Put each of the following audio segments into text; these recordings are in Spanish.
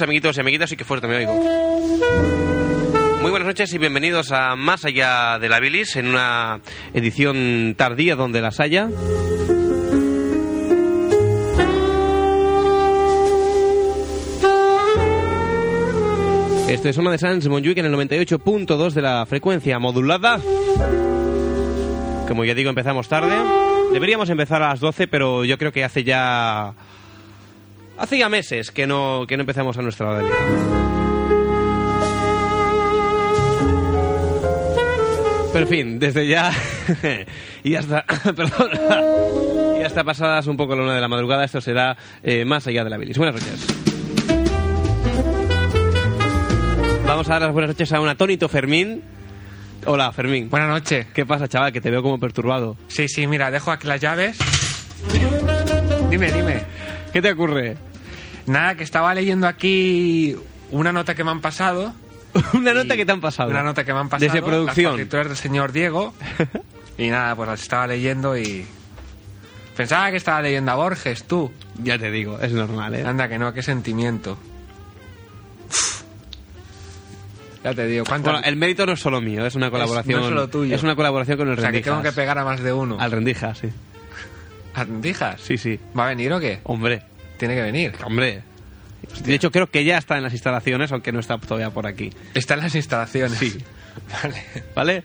Amiguitos y amiguitas, y que fuerte me oigo. Muy buenas noches y bienvenidos a Más Allá de la Bilis, en una edición tardía donde las haya. Esto es una de Sans Montjuic en el 98.2 de la frecuencia modulada. Como ya digo, empezamos tarde. Deberíamos empezar a las 12, pero yo creo que hace ya... Hace ya meses que no, que no empezamos a nuestra hora de liga. Pero en fin, desde ya y hasta, perdón, y hasta pasadas un poco la una de la madrugada, esto será eh, más allá de la bilis. Buenas noches. Vamos a dar las buenas noches a un atónito Fermín. Hola, Fermín. Buenas noches. ¿Qué pasa, chaval? Que te veo como perturbado. Sí, sí, mira, dejo aquí las llaves. Dime, dime. ¿Qué te ocurre? Nada, que estaba leyendo aquí una nota que me han pasado. Una nota que te han pasado. Una nota que me han pasado. Desde producción. Las partituras del señor Diego. y nada, pues las estaba leyendo y... Pensaba que estaba leyendo a Borges, tú. Ya te digo, es normal, ¿eh? Anda, que no, qué sentimiento. Ya te digo, ¿cuántas... Bueno, el mérito no es solo mío, es una colaboración. no es solo tuyo. Es una colaboración con el o sea, que Rendijas. tengo que pegar a más de uno. Al Rendijas, sí. ¿A Rendijas? Sí, sí. ¿Va a venir o qué? Hombre, Tiene que venir. hombre. De hecho, creo que ya está en las instalaciones, aunque no está todavía por aquí. Está en las instalaciones. Sí. Vale. ¿Vale?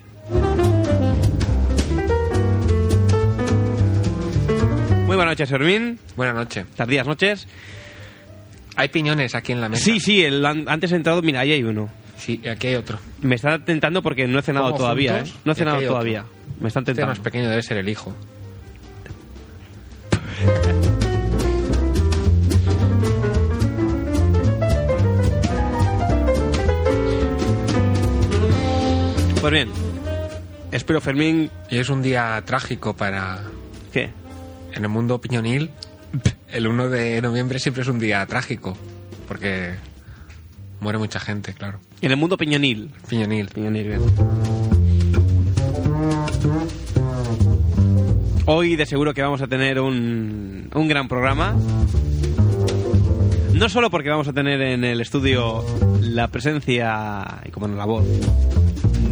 Muy buenas noches, Fermín. Buenas noches. Tardías noches. Hay piñones aquí en la mesa. Sí, sí, el, an- antes he entrado, mira, ahí hay uno. Sí, aquí hay otro. Me está tentando porque no he cenado ¿Como todavía, ¿eh? juntos? No he cenado todavía. Me están Este tentando. más pequeño debe ser el hijo. Pues bien, espero Fermín... Y es un día trágico para... ¿Qué? En el mundo piñonil, el 1 de noviembre siempre es un día trágico. Porque muere mucha gente, claro. En el mundo piñonil. Piñonil. Piñonil, bien. Hoy de seguro que vamos a tener un, un gran programa. No solo porque vamos a tener en el estudio la presencia, y como no la voz,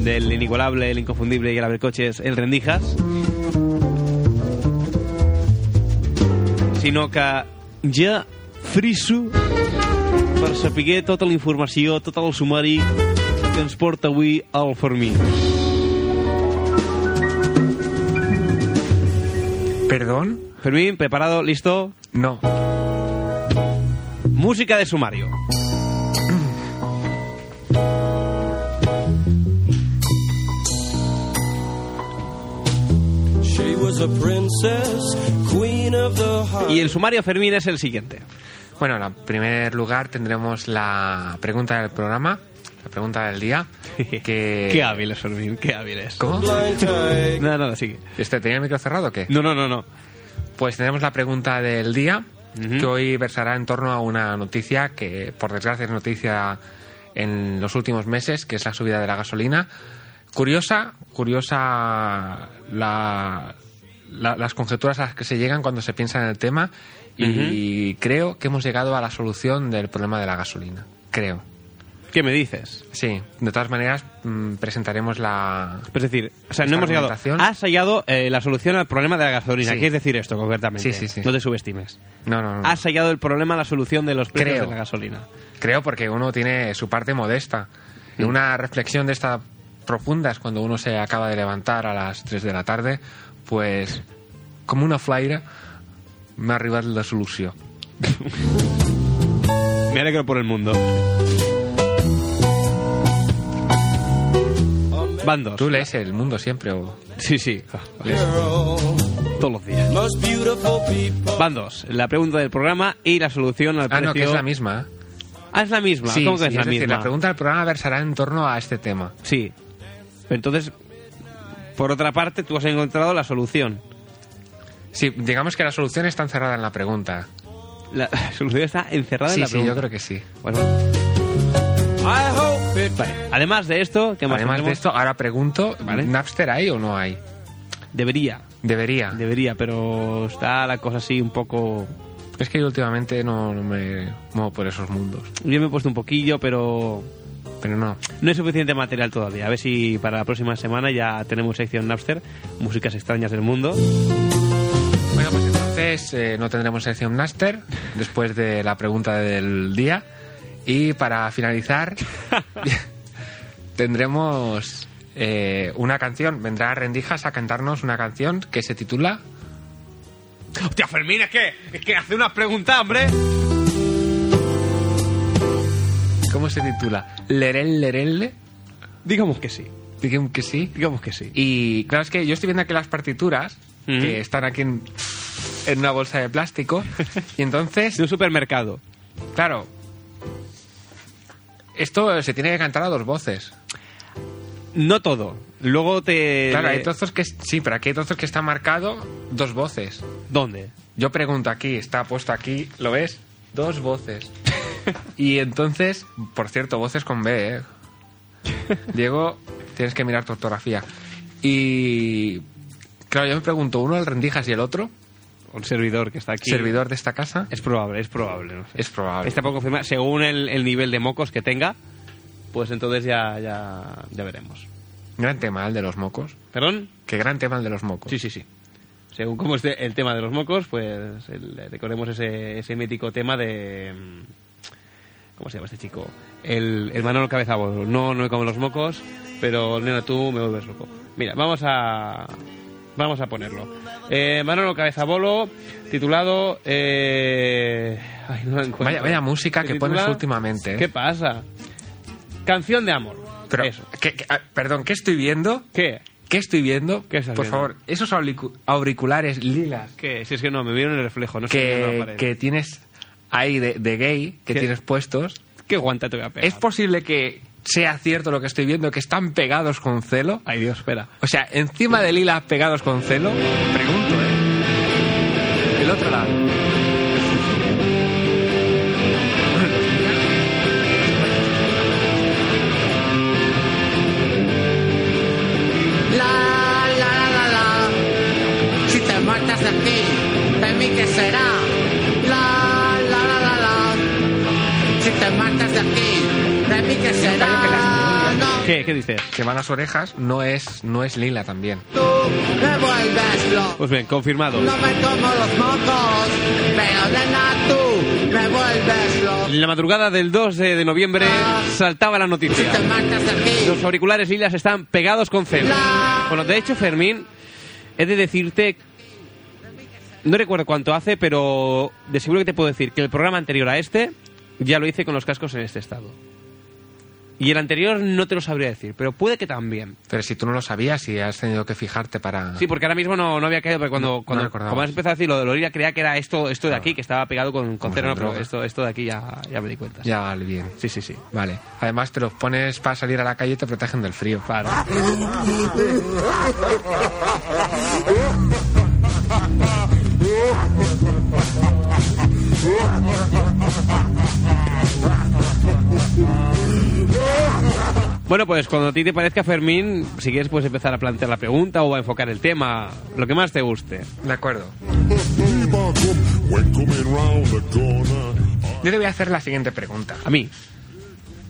del inigualable, el inconfundible y el abrecoches, el Rendijas, sinó que ja friso per saber tota la informació, tot el sumari que ens porta avui Fermí. ¿Perdón? Fermín, preparado, listo. No. Música de sumario. She was a princess, queen of the heart. Y el sumario Fermín es el siguiente. Bueno, en primer lugar tendremos la pregunta del programa, la pregunta del día. Que... Qué hábil es Fermín, qué hábil es. ¿Cómo? Nada, nada, sigue. Este, ¿Tenía el micro cerrado o qué? No, no, no, no. Pues tenemos la pregunta del día, Que hoy versará en torno a una noticia que, por desgracia, es noticia en los últimos meses, que es la subida de la gasolina. Curiosa, curiosa la- la- las conjeturas a las que se llegan cuando se piensa en el tema y creo que hemos llegado a la solución del problema de la gasolina. Creo. ¿Qué me dices? Sí, de todas maneras mm, presentaremos la... Es decir, o sea, no hemos llegado. Has hallado eh, la solución al problema de la gasolina. Sí. ¿Qué es decir esto concretamente? Sí, sí, sí. No te subestimes. No, no, no. Has hallado el problema, la solución de los precios Creo. de la gasolina. Creo porque uno tiene su parte modesta. Y una reflexión de esta profunda es cuando uno se acaba de levantar a las 3 de la tarde, pues como una flaire m'ha arribat la solució. Me alegro por el mundo. Van dos. ¿Tú lees El Mundo siempre o...? Sí, sí. lees? Todos los días. Most beautiful people. Van dos. La pregunta del programa y la solución al Ah, precio. no, que es la misma. Ah, es la misma. Sí, ¿Cómo que sí, es la es decir, misma? la pregunta del programa versará en torno a este tema. Sí. Entonces, por otra parte, tú has encontrado la solución. Sí, digamos que la solución está encerrada en la pregunta. La solución está encerrada en Sí, la sí, pregunta. yo creo que sí. Bueno. Vale. Además de esto, ¿qué más Además de esto, ahora pregunto, Vale. ¿Napster hay o no hay? Debería, Debería. debería, pero está la cosa así un poco... Es que yo últimamente no, no me muevo por esos mundos. Yo me he puesto un poquillo, pero Pero no. no hay suficiente material todavía. A ver si para la próxima semana ya tenemos sección Napster, músicas extrañas del mundo. Bueno, pues entonces eh, no tendremos sección Master después de la pregunta del día. Y para finalizar, tendremos eh, una canción. Vendrá Rendijas a cantarnos una canción que se titula Hostia, Fermín, es que, es que hace unas preguntas, hombre. ¿Cómo se titula? Lerel Lerelle. Digamos que sí, Digamos que sí. digamos que sí. Y claro, es que yo estoy viendo aquí las partituras que están aquí en, en una bolsa de plástico. y entonces, De un supermercado. claro, esto se tiene que cantar a dos voces. No todo. Luego te... Claro, hay trozos que sí, pero aquí hay trozos que está marcado dos voces. ¿Dónde? Yo pregunto aquí, está puesto aquí, ¿lo ves? Dos voces. y entonces, por cierto, voces con B, ¿eh? Diego, tienes que mirar tu ortografía. Y claro, yo me pregunto, uno el rendijas y el otro, Un servidor que está aquí. servidor de esta casa, Es probable, es probable. No sé. es probable. Está poco confirmado. Según el, el nivel de mocos que tenga, pues entonces ya, ya, ya veremos. Gran tema el de los mocos. ¿Perdón? Qué gran tema el de los mocos. Sí, sí, sí. Según cómo esté el tema de los mocos, pues el- recordemos ese, ese mítico tema de... mm, ¿Cómo se llama este chico? El, el Manolo Cabezabolo. No, no como los mocos, pero nena, tú me vuelves loco. Mira, vamos a... Vamos a ponerlo. Eh, Manolo Cabezabolo, titulado... Eh... Ay, no lo encuentro. Vaya- vaya música ¿Se que titula? pones últimamente, ¿eh? ¿Qué pasa? Canción de amor. Pero, Eso. ¿qué- qué- ah, perdón, ¿qué estoy viendo? ¿Qué? ¿Qué estoy viendo? ¿Qué Por viendo? favor, esos auricu- auriculares lilas ¿Qué? Si es que no, me vieron el reflejo. No que, que tienes ahí de, de gay, que ¿Qué? tienes puestos, ¿Qué guanta te voy a pegar? ¿es posible que sea cierto lo que estoy viendo, que están pegados con celo? Ay, Dios, espera. O sea, encima de lilas pegados con celo, pregunto, ¿eh? El otro lado. La, la, la, la, la. Si te marchas de aquí, de mí qué será. La, la, la, la, la. Si te marchas de aquí, qué ¿Qué? ¿Qué dices? Que van las orejas, no es, no es lila también. tú me vuelves loco. Pues bien, confirmado. No me como los mocos, pero nena tú me vuelves loco. En la madrugada del 2 de, de noviembre saltaba la Si noticia. te de Los auriculares lilas están pegados con celo. Bueno, de hecho, Fermín, he de decirte... No recuerdo cuánto hace, pero de seguro que te puedo decir que el programa anterior a este ya lo hice con los cascos en este estado. Y el anterior no te lo sabría decir, pero puede que también. Pero si tú no lo sabías y has tenido que fijarte para... Sí, porque ahora mismo no, no había caído, porque cuando, No- no cuando recordabas. como has empezado a decir lo de Lorilla, creía que era esto, esto de aquí, que estaba pegado con, con no, pero esto, esto de aquí ya, ya me di cuenta. Ya, vale, bien. Sí, sí, sí. Vale. Además, te los pones para salir a la calle y te protegen del frío. Claro. Bueno, pues cuando a ti te parezca, Fermín, si quieres puedes empezar a plantear la pregunta o a enfocar el tema, lo que más te guste. De acuerdo. Yo te voy a hacer la siguiente pregunta. A mí,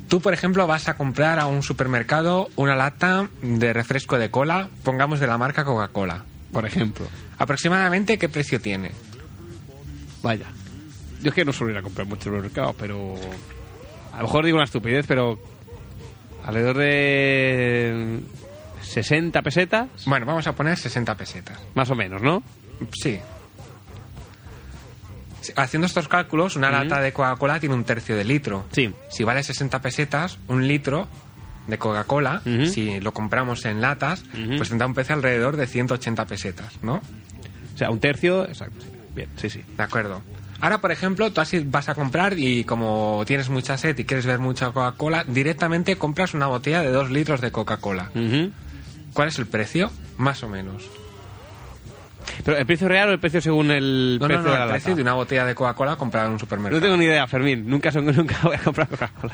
Tú, por ejemplo, vas a comprar a un supermercado una lata de refresco de cola, pongamos de la marca Coca-Cola. por ejemplo, ¿Aproximadamente qué precio tiene? vaya. Yo es que no suelo ir a comprar mucho en los mercados, pero... A lo mejor digo una estupidez, pero... Alrededor de... 60 pesetas, Bueno, vamos a poner 60 pesetas. más o menos, ¿no? Sí. Haciendo estos cálculos, una lata de Coca-Cola tiene un tercio de litro. Sí. Si vale 60 pesetas, un litro de Coca-Cola, si lo compramos en latas, pues tendrá un precio alrededor de 180 pesetas, ¿no? O sea, un tercio, exacto. Bien, sí, sí. De acuerdo. Ahora, por ejemplo, tú así vas a comprar y como tienes mucha sed y quieres ver mucha Coca-Cola, directamente compras una botella de 2 litros de Coca-Cola. ¿Cuál es el precio? Más o menos. Pero el precio real o el precio según el No, no, precio no, de la el precio lata? de una botella de Coca-Cola comprada en un No supermercado. tengo ni idea, Fermín. Nunca, son, nunca voy a comprar Coca-Cola.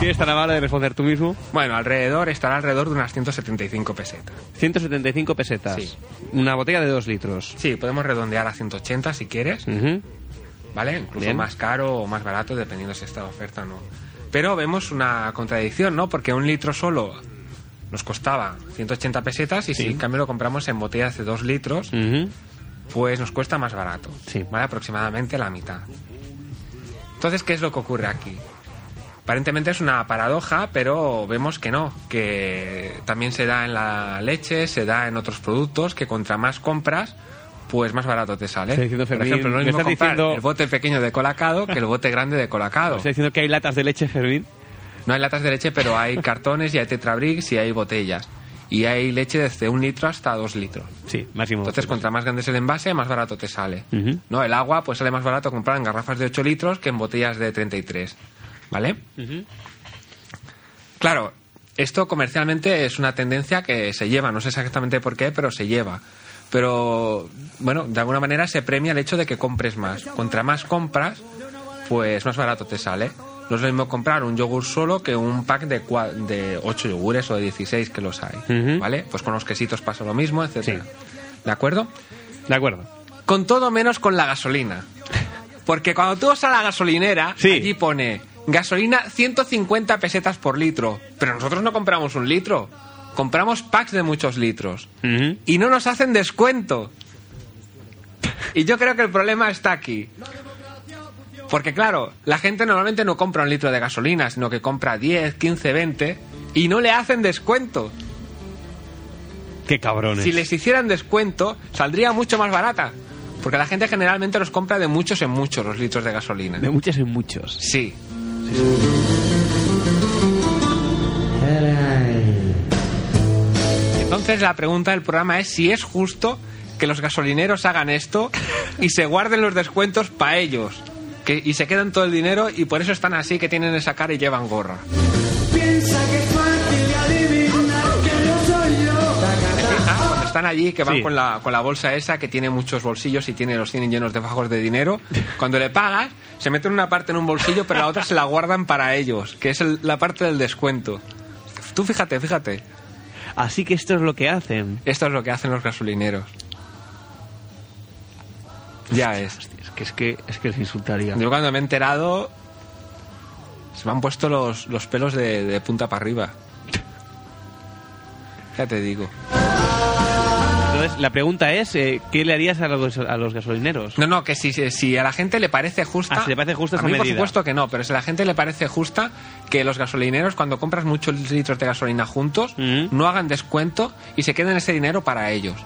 ¿Tienes tan amable de responder tú mismo? Bueno, alrededor, estará alrededor de unas 175 pesetas. 175 pesetas. Sí. Una botella de 2 litros. Sí, podemos redondear a 180 si quieres, Ujú. ¿vale? Incluso Bien. más caro o más barato, dependiendo si está de oferta o no. Pero vemos una contradicción, ¿no? Porque un litro solo nos costaba 180 pesetas y si en cambio lo compramos en botellas de 2 litros, pues nos cuesta más barato. Sí. ¿Vale? Aproximadamente la mitad. Entonces, ¿qué es lo que ocurre aquí? Aparentemente es una paradoja, pero vemos que no, que también se da en la leche, se da en otros productos, que contra más compras, pues más barato te sale. Por ejemplo, no es mismo comprar diciendo- el bote pequeño de colacado que el bote grande de colacado. ¿Estás diciendo que hay latas de leche, Fermín? No hay latas de leche, pero hay cartones y hay tetrabricks y hay botellas. Y hay leche desde un litro hasta dos litros. Sí, máximo. Entonces, contra más grande es el envase, más barato te sale. ¿No? El agua, pues sale más barato comprar en garrafas de 8 litros que en botellas de 33. ¿Vale? Ujú. Claro, esto comercialmente es una tendencia que se lleva, no sé exactamente por qué, pero se lleva. Pero, bueno, de alguna manera se premia el hecho de que compres más. Contra más compras, pues más barato te sale. No es lo mismo comprar un yogur solo que un pack de, de 8 yogures o de 16 que los hay. ¿Vale? Pues con los quesitos pasa lo mismo, etcétera. ¿De acuerdo? De acuerdo. Con todo menos con la gasolina. Porque cuando tú vas a la gasolinera, Sí. allí pone gasolina 150 pesetas por litro. Pero nosotros no compramos un litro. Compramos packs de muchos litros. Y no nos hacen descuento. Y yo creo que el problema está aquí. Porque claro, la gente normalmente no compra un litro de gasolina, sino que compra 10, 15, 20 y no le hacen descuento. Qué cabrones. Si les hicieran descuento, saldría mucho más barata. Porque la gente generalmente los compra de muchos en muchos los litros de gasolina. De muchos en muchos. Sí. Entonces la pregunta del programa es si es justo que los gasolineros hagan esto y se guarden los descuentos para ellos. Que, y se quedan todo el dinero y por eso están así que tienen esa cara y llevan gorra. ¿Te fijas? Cuando están allí, que van Sí. con, la, con la bolsa esa que tiene muchos bolsillos y tiene, los tienen llenos de fajos de dinero. Cuando le pagas, se meten una parte en un bolsillo, pero la otra se la guardan para ellos, que es el- la parte del descuento. Tú fíjate, fíjate. Así que esto es lo que hacen. Esto es lo que hacen los gasolineros. Ya es. Es que, es que, es que les insultaría. Yo cuando me he enterado, se me han puesto los, los pelos de, de punta para arriba. Ya te digo. Entonces, la pregunta es, eh, ¿qué le harías a los, a los gasolineros? No, no, que si, si a la gente le parece justa... Ah, si le parece justa a esa mí, por supuesto que no, pero si a la gente le parece justa que los gasolineros, cuando compras muchos litros de gasolina juntos, Mm. no hagan descuento y se queden ese dinero para ellos.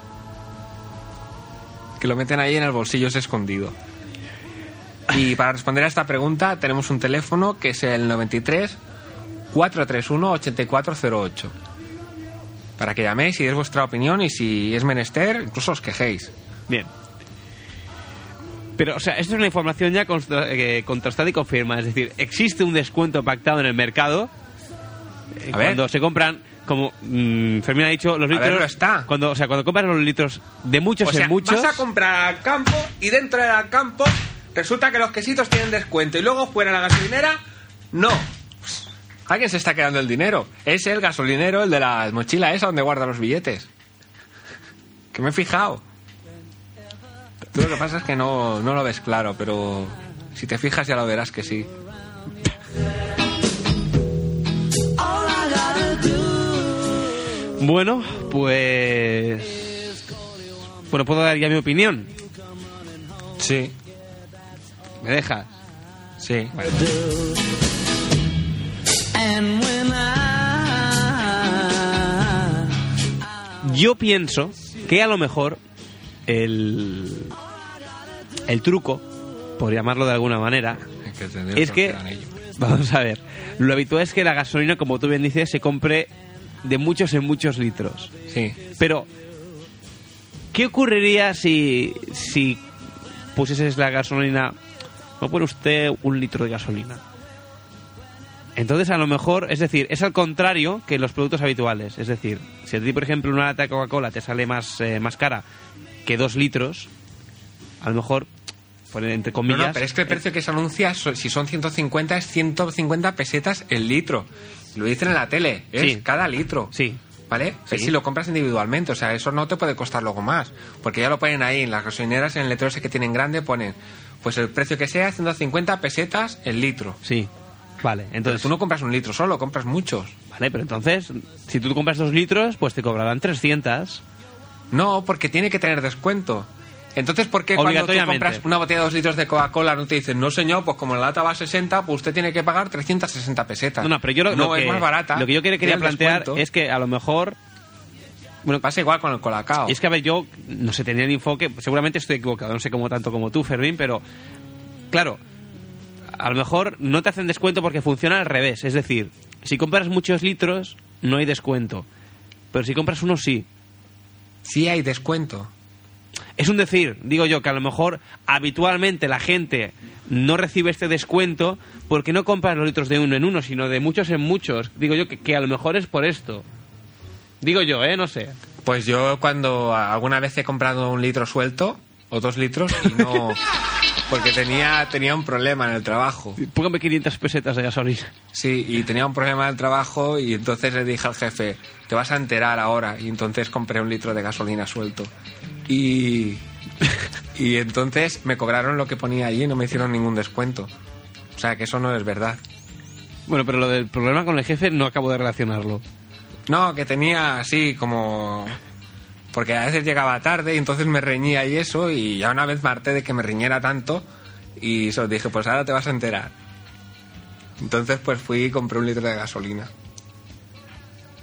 Que lo meten ahí en el bolsillo ese escondido. Y para responder a esta pregunta tenemos un teléfono que es el 93 431 8408. Para que llaméis y deis vuestra opinión y si es menester, incluso os quejéis. Bien. Pero, o sea, esto es una información ya eh, contrastada y confirmada. Es decir, existe un descuento pactado en el mercado eh, A ver. cuando se compran, como mm, Fermín ha dicho, los ver, litros. está. Cuando, o sea, cuando compras los litros de muchos O sea, en muchos. vas a comprar al campo y dentro del campo resulta que los quesitos tienen descuento y luego fuera la gasolinera, no. Alguien se está quedando el dinero. Es el gasolinero, el de la mochila esa donde guarda los billetes. Que me he fijado. Tú lo que pasa es que no, no lo ves claro, pero si te fijas ya lo verás que sí. Bueno, pues. Bueno, puedo dar ya mi opinión. Sí, ¿Me dejas? sí. Yo pienso que a lo mejor el. El truco, por llamarlo de alguna manera, es que, vamos a ver, lo habitual es que la gasolina, como tú bien dices, se compre de muchos en muchos litros. Sí. Pero, ¿qué ocurriría si, si pusieses la gasolina, no pone usted un litro de gasolina? Entonces, a lo mejor, es decir, es al contrario que los productos habituales. Es decir, si a ti, por ejemplo, una lata de Coca-Cola te sale más, eh, más cara que dos litros, a lo mejor, poner entre comillas... no, pero es que el precio que se anuncia, si son 150, es 150 pesetas el litro. Lo dicen en la tele, es Sí. cada litro. Sí. ¿Vale? Sí. Es si lo compras individualmente, o sea, eso no te puede costar luego más. Porque ya lo ponen ahí, en las gasolineras, en el letrero ese que tienen grande, ponen, pues el precio que sea, 150 pesetas el litro. Sí. Vale, Entonces entonces... tú no compras un litro solo, compras muchos. Vale, pero entonces, si tú compras dos litros, pues te cobrarán 300. No, porque tiene que tener descuento. Entonces, ¿por qué cuando tú compras una botella de dos litros de Coca-Cola no te dicen, no señor, pues como la lata va a 60, pues usted tiene que pagar 360 pesetas? No, no, pero yo lo, no, lo es que, más barata. Lo que yo quería, quería plantear descuento. es que a lo mejor... Bueno, Pasa igual con el colacao. es que, a ver, yo no sé, tenía el enfoque, seguramente estoy equivocado, no sé cómo tanto como tú, Fermín, pero claro, a lo mejor no te hacen descuento porque funciona al revés. Es decir, si compras muchos litros, no hay descuento. Pero si compras uno, sí. Sí hay descuento. Es un decir, digo yo, que a lo mejor habitualmente la gente no recibe este descuento porque no compran los litros de uno en uno, sino de muchos en muchos. Digo yo que, que a lo mejor es por esto. Digo yo, ¿eh? No sé. Pues yo cuando alguna vez he comprado un litro suelto, o dos litros, y no... Porque tenía, tenía un problema en el trabajo. Póngame 500 pesetas de gasolina. Sí, y tenía un problema en el trabajo y entonces le dije al jefe, te vas a enterar ahora. Y entonces compré un litro de gasolina suelto. Y, y entonces me cobraron lo que ponía allí y no me hicieron ningún descuento. O sea que eso no es verdad. Bueno, pero lo del problema con el jefe no acabo de relacionarlo. No, que tenía así como... Porque a veces llegaba tarde y entonces me reñía y eso y ya una vez me harté de que me riñera tanto y eso dije, pues ahora te vas a enterar. Entonces pues fui y compré un litro de gasolina.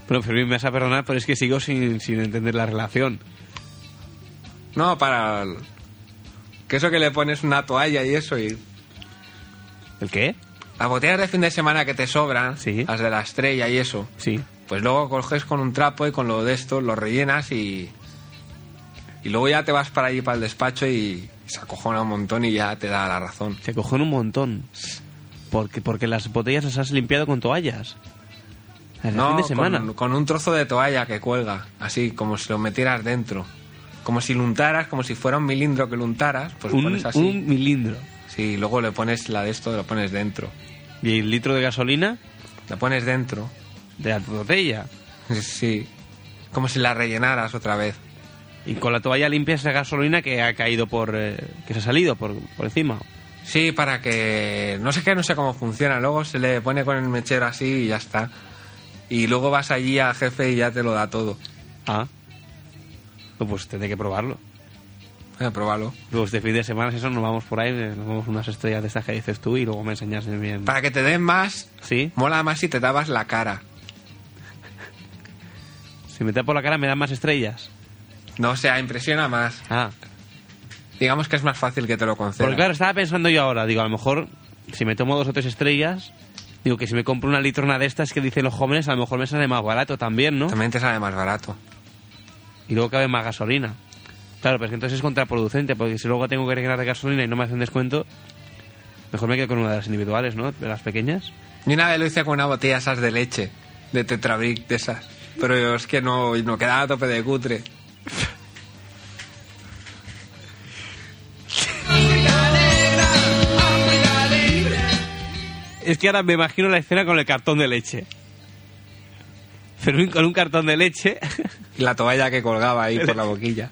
Bueno, Fermín, me vas a perdonar, pero es que sigo sin, sin entender la relación. No, para... Que eso que le pones una toalla y eso y... ¿El qué? Las botellas de fin de semana que te sobran, Sí. las de la estrella y eso, Sí. pues luego coges con un trapo y con lo de esto lo rellenas y... Y luego ya te vas para allí, para el despacho y se acojona un montón y ya te da la razón. Se cogen un montón. Porque, porque las botellas las has limpiado con toallas. El No, fin de semana. Con, con un trozo de toalla que cuelga, así, como si lo metieras dentro. Como si lo untaras, como si fuera un milindro que lo untaras, pues lo un, pones así. un milindro. Sí, luego le pones la de esto, lo pones dentro. Y el litro de gasolina Lo pones dentro. de la botella. Sí. Como si la rellenaras otra vez. Y con la toalla limpias esa gasolina que ha caído por... eh, que se ha salido por, por encima. Sí, para que... No sé qué, no sé cómo funciona. Luego se le pone con el mechero así y ya está. Y luego vas allí al jefe y ya te lo da todo. Ah. Pues tendré que probarlo. A probarlo. Luego este fin de semana, si eso, nos vamos por ahí, nos vamos unas estrellas de estas que dices tú y luego me enseñas bien. Para que te den más, ¿Sí? mola más si te dabas la cara. Si me tapo la cara me dan más estrellas. No, o sea, impresiona más. Ah. Digamos que es más fácil que te lo concedan. Porque claro, estaba pensando yo ahora, digo, a lo mejor si me tomo dos o tres estrellas, digo que si me compro una litrona de estas que dicen los jóvenes, a lo mejor me sale más barato también, ¿no? También te sale más barato. Y luego cabe más gasolina. Claro, pero es que entonces es contraproducente, porque si luego tengo que rellenar de gasolina y no me hacen descuento, mejor me quedo con una de las individuales, ¿no? De las pequeñas. Yo una vez lo hice con una botella esas de leche, de Tetrabric, de esas. Pero es que no, no quedaba a tope de cutre. Es que ahora me imagino la escena con el cartón de leche. Fermín con un cartón de leche. La toalla que colgaba ahí por la boquilla.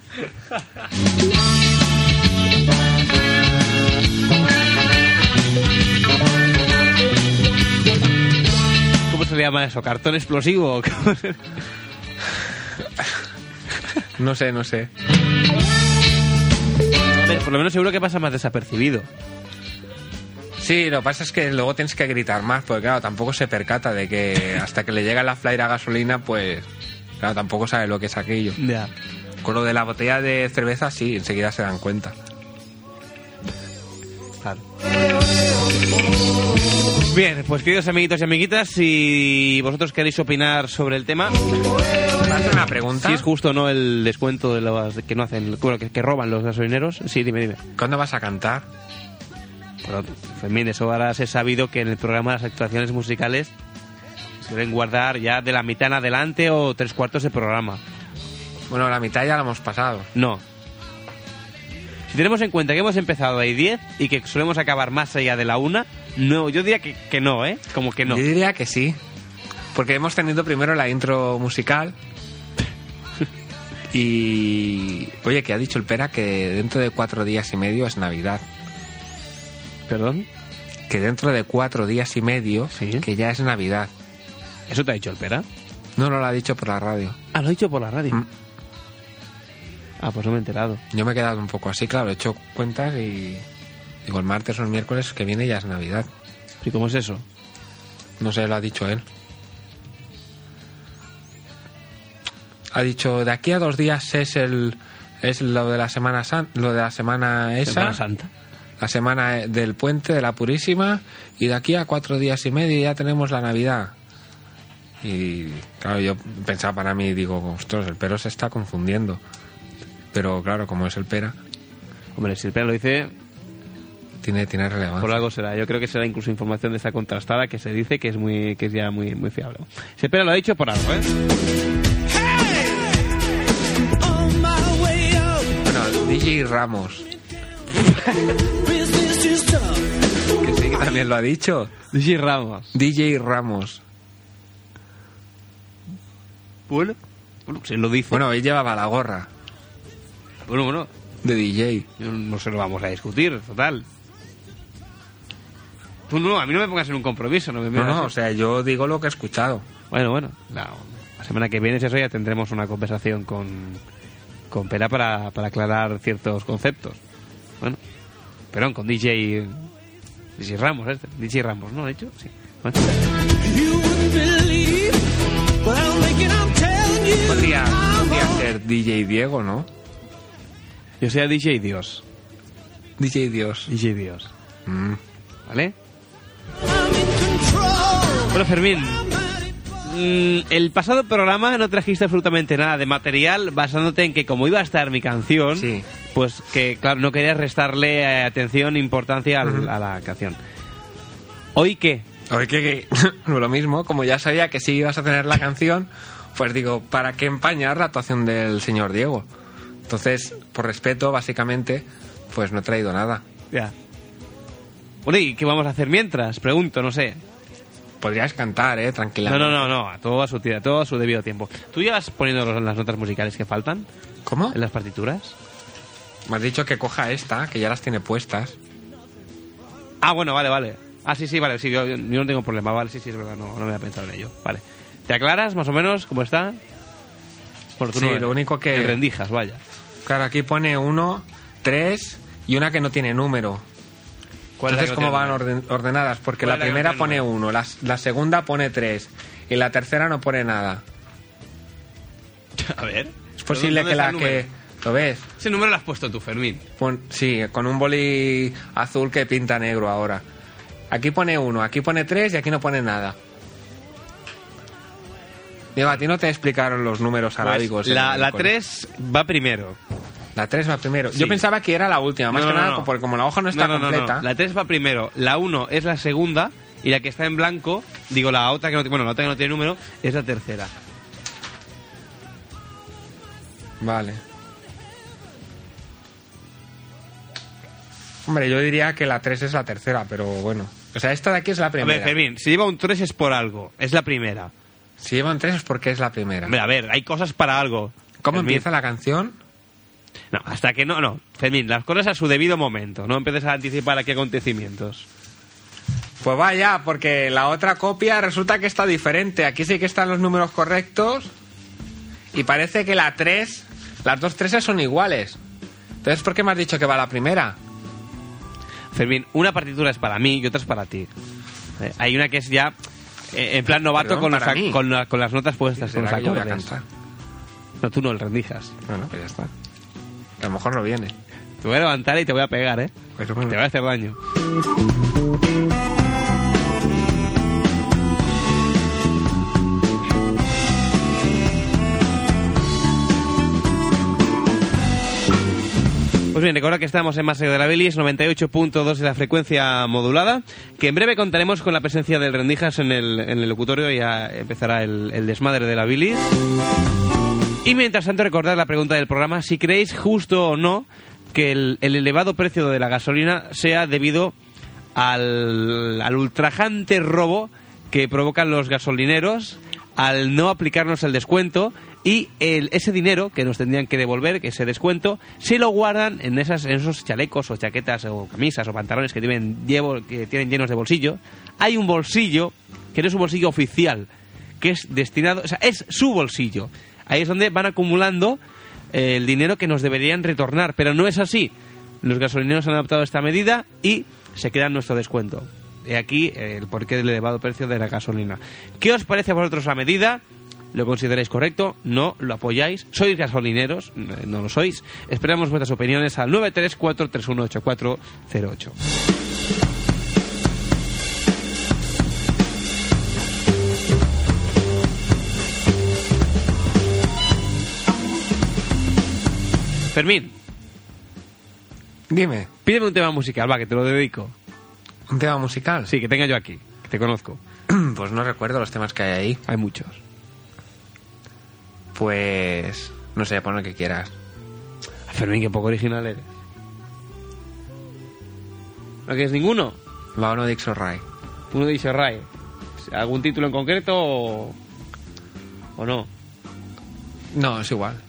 ¿Cómo se le llama eso? ¿Cartón explosivo? ¿Cómo se- No sé, no sé. Por lo menos seguro que pasa más desapercibido. Sí, lo que pasa es que luego tienes que gritar más, porque claro, tampoco se percata de que hasta que le llega la flyer a gasolina, pues claro, tampoco sabe lo que es aquello. Ya. Con lo de la botella de cerveza, sí, enseguida se dan cuenta. Claro. Bien, pues queridos amiguitos y amiguitas, si vosotros queréis opinar sobre el tema, ¿Me haces una pregunta? si es justo o no el descuento de los que no hacen, bueno, que, que roban los gasolineros, sí, dime, dime. ¿Cuándo vas a cantar? Pero, Fermín, eso ahora se ha sabido que en el programa las actuaciones musicales suelen guardar ya de la mitad en adelante o tres cuartos de programa. Bueno, la mitad ya la hemos pasado. No. Si tenemos en cuenta que hemos empezado ahí 10 y que solemos acabar más allá de la una, no, yo diría que, que no, ¿eh? Como que no. Yo diría que sí. Porque hemos tenido primero la intro musical. y. Oye, que ha dicho el Pera que dentro de cuatro días y medio es Navidad. ¿Perdón? Que dentro de cuatro días y medio, Sí. que ya es Navidad. ¿Eso te ha dicho el pera? No, no lo ha dicho por la radio. Ah, lo ha dicho por la radio. Mm. Ah, pues no me he enterado. Yo me he quedado un poco así, claro, he hecho cuentas y. Digo, el martes o el miércoles que viene ya es Navidad. ¿Y cómo es eso? No sé, lo ha dicho él. Ha dicho, de aquí a dos días es el es lo de la semana san, lo de la semana esa, Semana Santa. la semana del puente de la Purísima y de aquí a cuatro días y medio ya tenemos la Navidad. Y claro, yo pensaba para mí, digo, ostras, el pero se está confundiendo. Pero claro, como es el pera, Hombre, si el pera lo dice, tiene, tiene relevancia. por algo será. Yo creo que será incluso información de esta contrastada que se dice que es muy que es ya muy muy fiable. Si el pera lo ha dicho por algo, ¿eh? Bueno, DJ Ramos, que sí que también lo ha dicho. DJ Ramos. DJ Ramos. Bueno, bueno, si él lo dice. Bueno, él llevaba la gorra bueno, bueno, de DJ. no se lo vamos a discutir, total. Tú no, a mí no me pongas en un compromiso, no me No, no, o sea, yo digo lo que he escuchado. Bueno, bueno, la, la semana que viene, si eso, ya tendremos una conversación con, con Pera para, para aclarar ciertos conceptos. Bueno, perdón, con DJ. DJ Ramos, este. DJ Ramos, ¿no? ¿He dicho? Sí. Bueno. Podría, podría ser DJ Diego, ¿no? Yo soy DJ Dios. DJ Dios. DJ Dios. Mm. ¿Vale? Bueno, Fermín. mm, El pasado programa no trajiste absolutamente nada de material basándote en que como iba a estar mi canción, Sí. pues que claro, no querías restarle eh, atención, importancia al- a la canción. ¿Hoy qué? Oye, que, que lo mismo, como ya sabía que sí ibas a tener la canción, pues digo, ¿para qué empañar la actuación del señor Diego? Entonces, por respeto, básicamente, pues no he traído nada. Ya. Bueno, ¿y qué vamos a hacer mientras? Pregunto, no sé. Podrías cantar, ¿eh? No, Tranquilamente. no, no, no, a todo a su tira, todo a su debido tiempo. ¿Tú llevas poniendo las notas musicales que faltan ¿Cómo? en las partituras? Me has dicho que coja esta, que ya las tiene puestas. Ah, bueno, vale, vale. Ah, sí, sí, vale, sí, yo, yo no tengo problema, vale, sí, sí, es verdad, no, no me había pensado en ello. Vale. ¿Te aclaras más o menos cómo está? Bueno, tú Sí, no, lo único que- en rendijas, vaya. Claro, aquí pone uno, tres y una que no tiene número. ¿Cuál es la Entonces, ¿cómo van orden- ordenadas? Porque ¿Cuál la no primera pone uno, la, la segunda pone tres y la tercera no pone nada. A ver. Es posible ¿Dónde que la que... ¿Lo ves? Ese número lo has puesto tú, Fermín. Pon- sí, con un boli azul que pinta negro ahora. Aquí pone uno, aquí pone tres y aquí no pone nada. Diego, a ti no te explicaron los números Pues, arábigos. en la, el la cole. 3 va primero. La tres va primero. Sí. Yo pensaba que era la última, más No, que no, nada no. porque como la hoja no está completa. La 3 va primero. La 1 es la segunda. Y la que está en blanco, digo, la otra que no, bueno, la otra que no tiene número, es la tercera. Vale. Hombre, yo diría que la 3 es la tercera, pero bueno. O sea, esta de aquí es la A primera. ver, Fermín, si lleva un 3 es por algo. Es la primera. Si llevan 3 es porque es la primera. Hombre, a ver, hay cosas para algo. ¿Cómo Fermín. empieza la canción? No, hasta que no, no. Fermín, las cosas a su debido momento. No empieces a anticipar aquí acontecimientos. Pues vaya, porque la otra copia resulta que está diferente. Aquí sí que están los números correctos. Y parece que la 3, las dos treses son iguales. Entonces, ¿por qué me has dicho que va la primera? Fermín, una partitura es para mí y otra es para ti. Eh, hay una que es ya en plan novato Perdón, con, los con, la- con las notas puestas, con los ¿Será que yo voy a acordes. No, tú no, el rendijas. Bueno, pues ya está. A lo mejor no viene. Te voy a levantar y te voy a pegar, ¿eh? Pero bueno. Te voy a hacer daño. Pues bien, recuerda que estamos en Maseo de la Bilis, 98.2 de la frecuencia modulada, que en breve contaremos con la presencia del Rendijas en el, en el locutorio y ya empezará el, desmadre de la Bilis. Y mientras tanto, recordad la pregunta del programa, si creéis justo o no que el, el elevado precio de la gasolina sea debido al ultrajante robo que provocan los gasolineros al no aplicarnos el descuento y el, ese dinero que nos tendrían que devolver, que ese descuento, se lo guardan en, esas, en esos chalecos o chaquetas o camisas o pantalones que tienen, llenos de bolsillo. Hay un bolsillo que no es un bolsillo oficial, que es destinado, o sea, es su bolsillo. Ahí es donde van acumulando eh, el dinero que nos deberían retornar, pero no es así. Los gasolineros han adoptado esta medida y se queda nuestro descuento. Y aquí el porqué del elevado precio de la gasolina. ¿Qué os parece a vosotros la medida? ¿Lo consideráis correcto? ¿No? ¿Lo apoyáis? ¿Sois gasolineros? ¿No lo sois? Esperamos vuestras opiniones al 934318408. Fermín, Dime, pídeme un tema musical, va, que te lo dedico. ¿Un tema musical? Sí, que tenga yo aquí, que te conozco. Pues no recuerdo los temas que hay ahí. Hay muchos. Pues... No sé, pon lo que quieras. Fermín, qué poco original eres. ¿No quieres ninguno? Va uno de Dixo Ray. Uno dice Ray. ¿Algún título en concreto o, o no? No, es igual.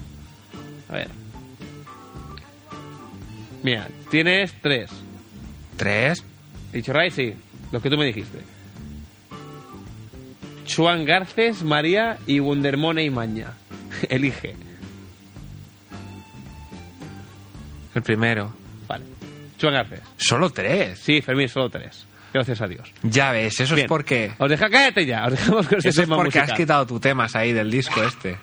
A ver. Mira, tienes tres. ¿Tres? Dicho Ray, sí. Los que tú me dijiste. Chuan Garces, María y Wondermone y Maña. Elige. El primero. Vale. Chuan Garces. Solo tres. Sí, Fermín, solo tres. Gracias a Dios. Ya ves, eso Bien. es porque... Os deja, cállate ya. Os dejamos con este Eso es porque has quitado tus temas ahí del disco este.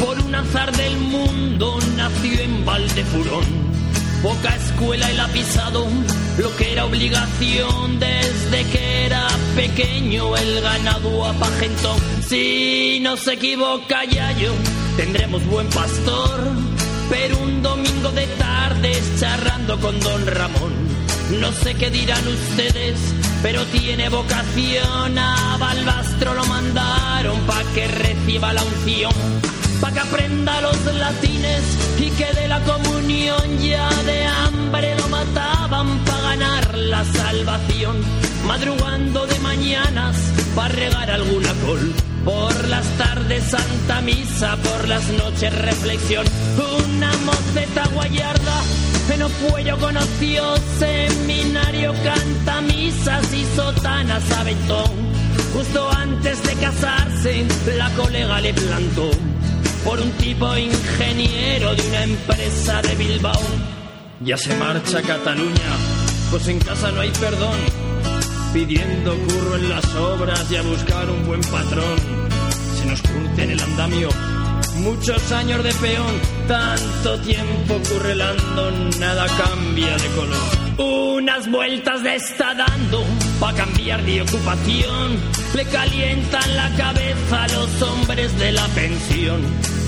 Por un azar del mundo nació en Valdefurón. Poca escuela él ha pisado, lo que era obligación desde que era pequeño el ganado apagentó. Si no se equivoca Yayo, tendremos buen pastor. Pero un domingo de tardes charrando con don Ramón. No sé qué dirán ustedes, pero tiene vocación. A Balbastro lo mandaron pa' que reciba la unción. Pa' que aprenda los latines y que de la comunión ya de hambre lo mataban pa' ganar la salvación. Madrugando de mañanas pa' regar alguna col. Por las tardes santa misa, por las noches reflexión. Una moceta guayarda en Opuello conoció seminario, canta misas y sotanas aventón. Justo antes de casarse, la colega le plantó por un tipo ingeniero de una empresa de Bilbao. Ya se marcha a Cataluña, pues en casa no hay perdón. Pidiendo curro en las obras y a buscar un buen patrón. Se nos curte en el andamio muchos años de peón. Tanto tiempo currelando, nada cambia de color. Unas vueltas le está dando pa' cambiar de ocupación. Le calientan la cabeza a los hombres de la pensión.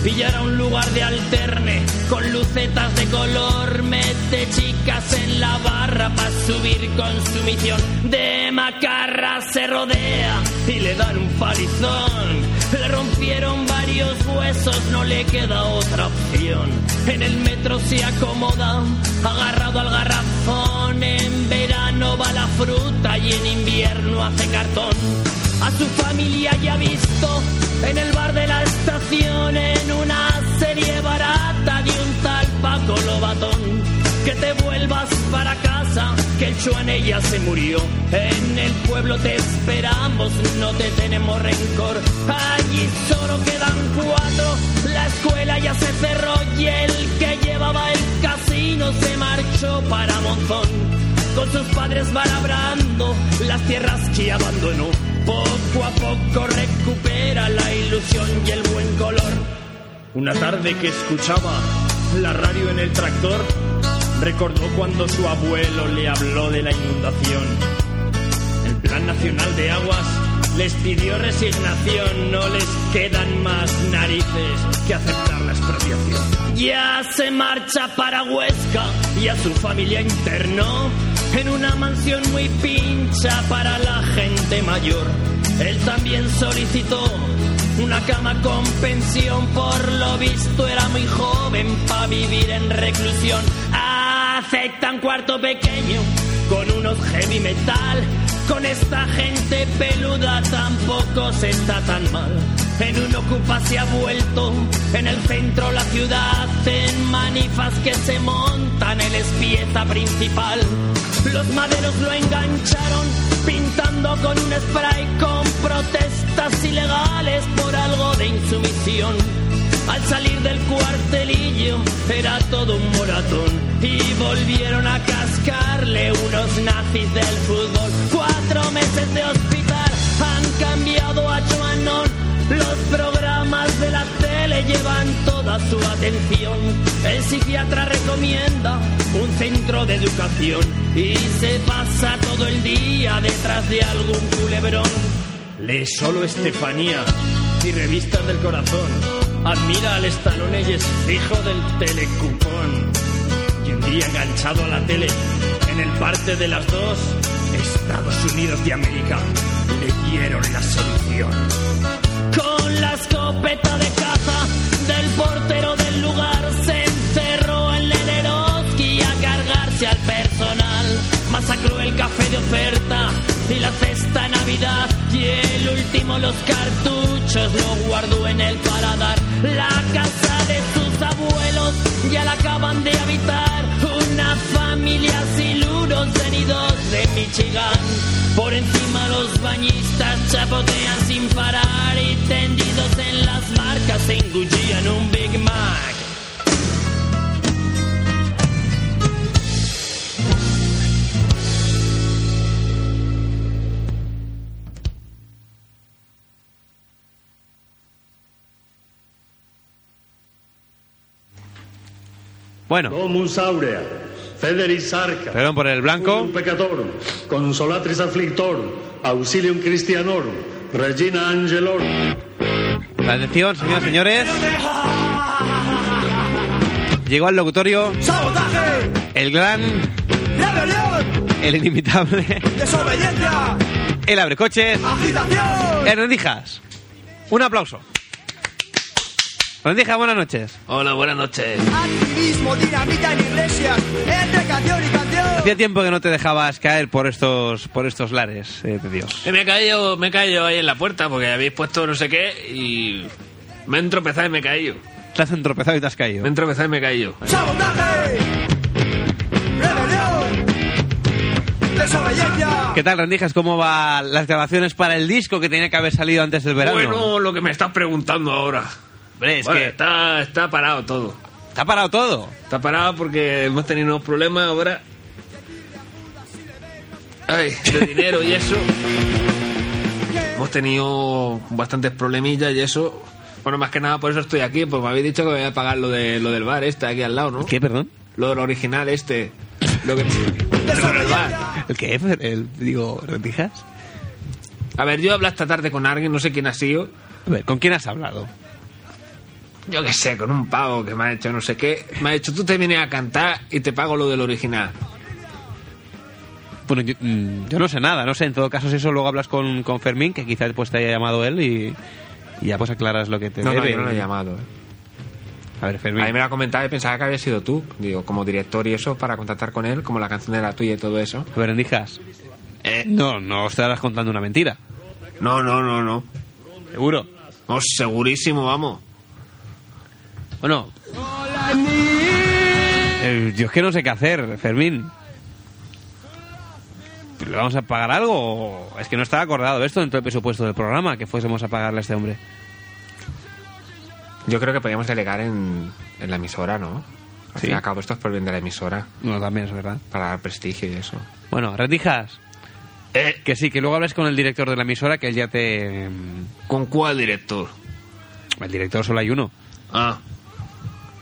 Pillará un lugar de alterne con lucetas de color. Mete chicas en la barra pa' subir con su misión. De macarra se rodea y le dan un palizón. Le rompieron varios huesos, no le queda otra opción. En el metro se acomoda, agarrado al garrafón. En verano va la fruta y en invierno hace cartón. A su familia ya visto en el bar de la estación en una serie barata de un tal Paco Lobatón. Que te vuelvas para casa, que el Chuane ya se murió. En el pueblo te esperamos, no te tenemos rencor. Allí solo quedan cuatro, la escuela ya se cerró y el que llevaba el casino se marchó para Monzón. Con sus padres va labrando las tierras que abandonó. Poco a poco recupera la ilusión y el buen color. Una tarde que escuchaba la radio en el tractor, recordó cuando su abuelo le habló de la inundación. El Plan Nacional de Aguas les pidió resignación, no les quedan más narices que aceptar la expropiación. Ya se marcha para Huesca y a su familia internó en una mansión muy pincha para la gente mayor. Él también solicitó una cama con pensión, por lo visto era muy joven para vivir en reclusión. Acepta un cuarto pequeño con unos heavy metal. Con esta gente peluda tampoco se está tan mal. En un ocupa se ha vuelto, en el centro la ciudad, en manifas que se montan, él es pieza principal. Los maderos lo engancharon, pintando con un spray con protestas ilegales por algo de insumisión. Al salir del cuartelillo era todo un moratón y volvieron a cascarle unos nazis del fútbol. Cuatro meses de hospital han cambiado a Joanón. Los programas de la tele llevan toda su atención. El psiquiatra recomienda un centro de educación y se pasa todo el día detrás de algún culebrón. Lee solo Estefanía y revistas del corazón. Admira al Stallone y es fijo del telecupón. Y un día enganchado a la tele, en el parte de las dos, Estados Unidos de América le dieron la solución. Con la escopeta de caza del portero del lugar se encerró en Leneroski a cargarse al personal. Masacró el café de oferta y la cesta Navidad y el último los cartuchos lo guardó en el paladar. La casa de sus abuelos ya la acaban de habitar una familia siluros venidos de Michigan. Por encima los bañistas chapotean sin parar y tendidos en las marcas se engullían un Big Mac. Bueno, Domus aurea, federis arca, perdón por el blanco. un peccatorum, consolatris afflictorum, auxilium Christianorum, regina angelorum. Atención, señoras y señores. Llegó al locutorio ¡Sabotaje! el gran, ¡Rebelión! el inimitable, ¡Desobediencia! el abrecoches, ¡Agitación! Rendijas. Un aplauso. Rendijas, buenas noches. Hola, buenas noches. Activismo, dinamita en iglesias, entre canción y canción. Hacía tiempo que no te dejabas caer por estos, por estos lares eh, de Dios. Eh, Me he caído, me he caído ahí en la puerta porque habéis puesto no sé qué y me he entropezado y me he caído. Te has entropezado y te has caído. Me he entropezado y me he caído. ¡Sabotaje! ¡Rebelión! ¡Desobediencia! ¿Qué tal, Rendijas? ¿Cómo van las grabaciones para el disco que tenía que haber salido antes del verano? Bueno, lo que me estás preguntando ahora. Hombre, es Bueno, que está, está parado todo. está parado todo. Está parado porque hemos tenido unos problemas ahora. Ay, de dinero y eso. hemos tenido bastantes problemillas y eso. Bueno, más que nada por eso estoy aquí, pues me habéis dicho que me voy a pagar lo, de, lo del bar este aquí al lado, ¿no? ¿Qué, perdón? Lo del original este. Lo que... del bar. ¿El qué? El, digo, ¿Rendijas? A ver, yo hablé esta tarde con alguien, no sé quién ha sido. A ver, ¿con quién has hablado? Yo qué sé, con un pavo que me ha hecho no sé qué. Me ha dicho, tú te vienes a cantar y te pago lo del original. Bueno, yo, mm, yo no sé nada, no sé. En todo caso, si eso luego hablas con, con Fermín, que quizás pues te haya llamado él y, y ya pues aclaras lo que te No, no, yo no lo he llamado. ¿eh? A ver, Fermín. A mí me lo ha comentado y pensaba que había sido tú, digo, como director y eso, para contactar con él, como la canción era tuya y todo eso. A ver, Rendijas. No, no estarás contando una mentira. No, no, no, no. Seguro. No, segurísimo, vamos. Bueno. Eh, yo es que no sé qué hacer, Fermín. ¿Le vamos a pagar algo? Es que no estaba acordado esto dentro del presupuesto del programa, que fuésemos a pagarle a este hombre. Yo creo que podríamos delegar en, en la emisora, ¿no? Al Sí. fin y al cabo, esto es por bien de la emisora, No, también es verdad. para dar prestigio y eso. Bueno, rendijas. Eh, Que sí, que luego hables con el director de la emisora, que él ya te... ¿Con cuál director? El director solo hay uno. Ah,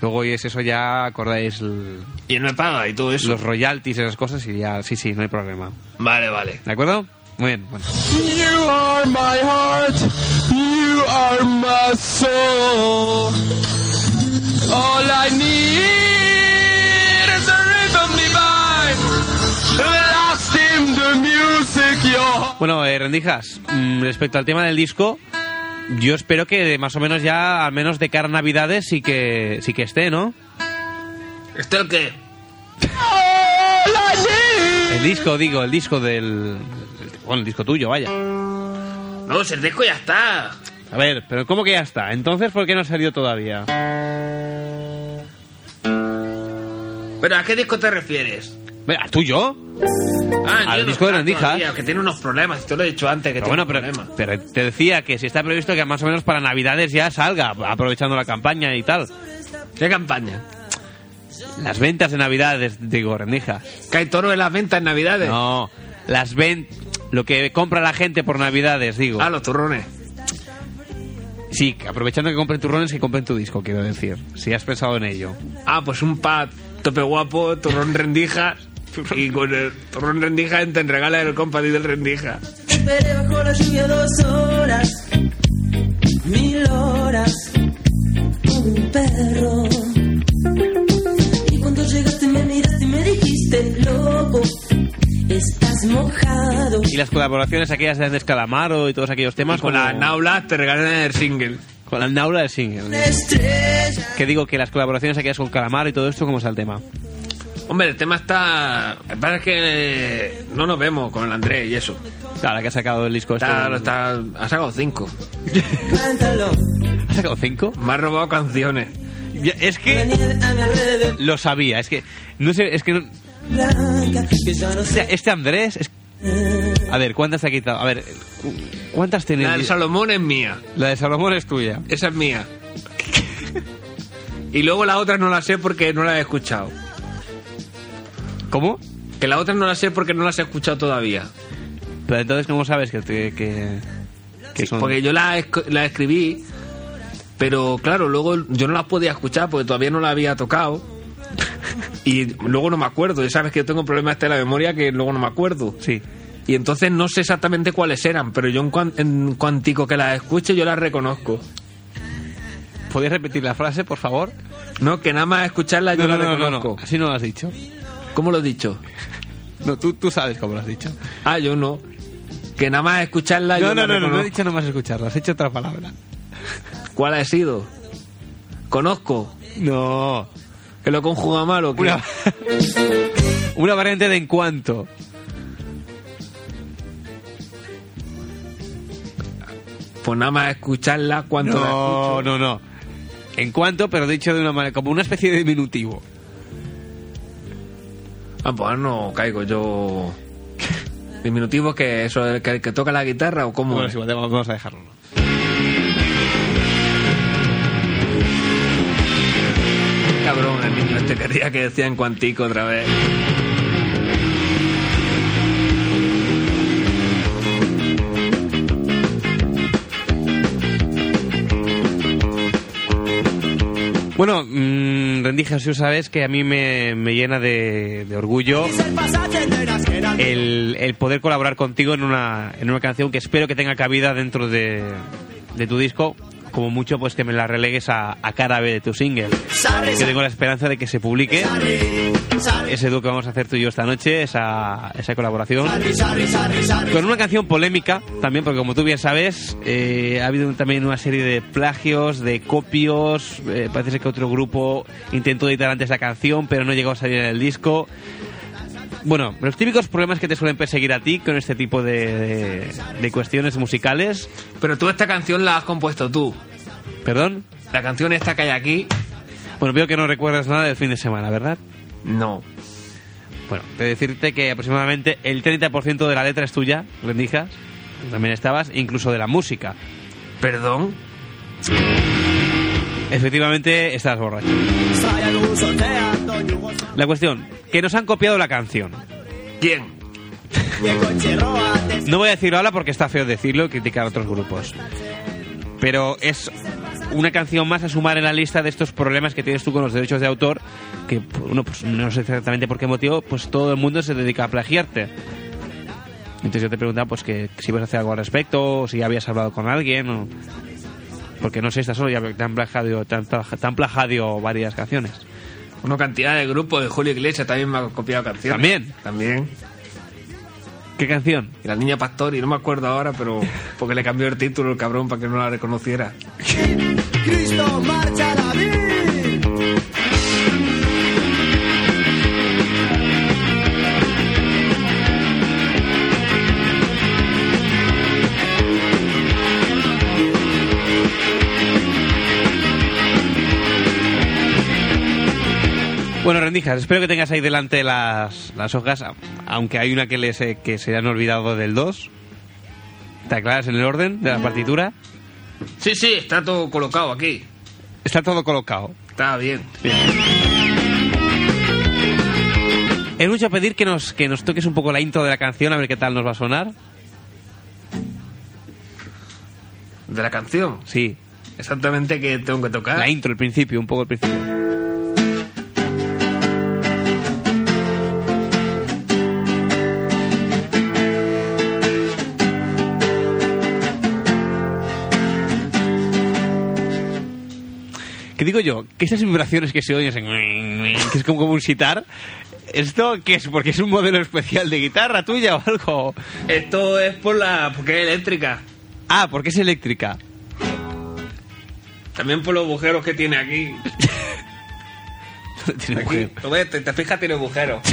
Luego y es eso ya acordáis el- y él me paga y todo eso. los royalties y esas cosas y ya, sí, sí, no hay problema. Vale, vale. ¿De acuerdo? Muy bien, bueno. You are my heart, you are my soul. All I need is a rhythm divine, lost in the music, your Bueno, eh, rendijas, mm, respecto al tema del disco, yo espero que más o menos ya, al menos de cara a Navidades, sí que, sí que esté, ¿no? ¿Este el qué? El disco, digo, el disco del... Bueno, el disco tuyo, vaya. No, si el disco ya está. A ver, pero ¿cómo que ya está? Entonces, ¿por qué no ha salido todavía? ¿Pero a qué disco te refieres? ¿Al tuyo? Ah, Al yo disco de está Rendijas. todavía, Que tiene unos problemas, te lo he dicho antes, que Pero bueno, pero, te decía que si está previsto que más o menos para Navidades ya salga, aprovechando la campaña y tal. ¿Qué campaña? Las ventas de Navidades, digo, rendijas. ¿Que hay toro en las ventas en Navidades? No, las ven... Lo que compra la gente por Navidades, digo. Ah, los turrones. Sí, aprovechando que compren turrones, que compren tu disco, quiero decir. Si has pensado en ello. Ah, pues un pad tope guapo, turrón rendijas. y con el turrón rendijas te regala el compadre del rendija. Esperé bajo la lluvia dos horas, mil horas, como un perro. Y cuando llegaste me miraste y me dijiste, loco, estás mojado. Y las colaboraciones aquellas de Andrés Calamaro y todos aquellos temas Con como- las naulas te regalan el single. Con la naula del single. Que digo que las colaboraciones aquellas con Calamaro y todo esto, ¿cómo está el tema? Hombre, el tema está... Parece que eh, no nos vemos con el Andrés y eso. Claro, que ha sacado el disco este. Está, lo está, ha sacado cinco. Cántalo. ¿Ha sacado cinco? Me ha robado canciones. Ya, Es que lo sabía, es que no sé, es que no- o sea, este Andrés es- a ver, ¿cuántas ha quitado? A ver, ¿cuántas tiene? La del Salomón es mía. La de Salomón es tuya. Esa es mía. y luego la otra no la sé porque no la he escuchado. ¿Cómo? Que la otra no la sé porque no las he escuchado todavía. Pero entonces, ¿cómo sabes que, te- que, que son? Porque yo la, la escribí, pero claro, luego yo no las podía escuchar porque todavía no la había tocado. Y luego no me acuerdo. Y sabes que yo tengo problemas de la memoria que luego no me acuerdo. Sí. Y entonces no sé exactamente cuáles eran, pero yo en, cuan- en cuantico que las escuche yo las reconozco. ¿Podrías repetir la frase, por favor? No, que nada más escucharlas yo No, no, no, reconozco. no. Así no lo has dicho. ¿Cómo lo he dicho? No, tú, tú sabes cómo lo has dicho. Ah, yo no. Que nada más escucharla No, yo no, no, no, no he dicho nomás escucharlo, has hecho otra palabra. ¿Cuál ha sido? Conozco. No. ¿Que lo conjuga mal o qué? Una, una variante de en cuanto. Pues nada más escucharla cuanto la No, no, no. En cuanto, pero dicho de una manera, como una especie de diminutivo. Ah, pues no caigo yo. Diminutivo que eso, el que, toca la guitarra o cómo. Bueno, igual, vamos a dejarlo. Cabrón, el niño este quería que decía en cuantico otra vez. Bueno, mmm, Rendijas, tú sabes que a mí me, me llena de, de orgullo el, el poder colaborar contigo en una, en una canción que espero que tenga cabida dentro de, de tu disco. Como mucho, pues que me la relegues a, a cara B de tu single. Que tengo la esperanza de que se publique ese dúo que vamos a hacer tú y yo esta noche, esa, esa colaboración. Con una canción polémica también, porque como tú bien sabes, eh, ha habido también una serie de plagios, de copios. eh, parece ser que otro grupo intentó editar antes la canción, pero no llegó a salir en el disco. Bueno, los típicos problemas que te suelen perseguir a ti con este tipo de, de- de cuestiones musicales. Pero tú esta canción la has compuesto tú. ¿Perdón? La canción esta que hay aquí, Bueno, veo que no recuerdas nada del fin de semana, ¿verdad? no. Bueno, te decirte que aproximadamente el 30% de la letra es tuya, rendijas. También estabas, incluso de la música. Perdón. Efectivamente, estás borracho. La cuestión, que nos han copiado la canción. ¿Quién? No voy a decirlo ahora porque está feo decirlo y criticar a otros grupos. Pero es una canción más a sumar en la lista de estos problemas que tienes tú con los derechos de autor, que bueno, pues no sé exactamente por qué motivo, pues todo el mundo se dedica a plagiarte. Entonces yo te preguntaba pues que si ibas a hacer algo al respecto, o si ya habías hablado con alguien, o... porque no sé, esta solo ya te han plagiado, te han, te han plagiado varias canciones. Una cantidad de grupos de Julio Iglesias también me ha copiado canciones. ¿También? También. ¿Qué canción? Y la niña Pastori, no me acuerdo ahora, pero porque le cambió el título el cabrón para que no la reconociera. Cristo marcha la vida. Bueno, Rendijas, espero que tengas ahí delante las, las hojas, aunque hay una que, les, eh, que se han olvidado del 2. ¿Te aclaras en el orden de la partitura? Sí, sí, está todo colocado aquí. Está todo colocado. Está bien. Es mucho pedir que nos, que nos toques un poco la intro de la canción, a ver qué tal nos va a sonar. De la canción. Sí, Exactamente que tengo que tocar. la intro, el principio, un poco el principio. ¿Qué digo yo? Que esas vibraciones que se oyen, que es como, como un sitar, ¿esto qué es? ¿Porque es un modelo especial de guitarra tuya o algo? Esto es por la porque es eléctrica. Ah, porque es eléctrica. También por los agujeros que tiene aquí. Tiene Aquí, agujero. lo ves, te, te fijas, tiene agujeros.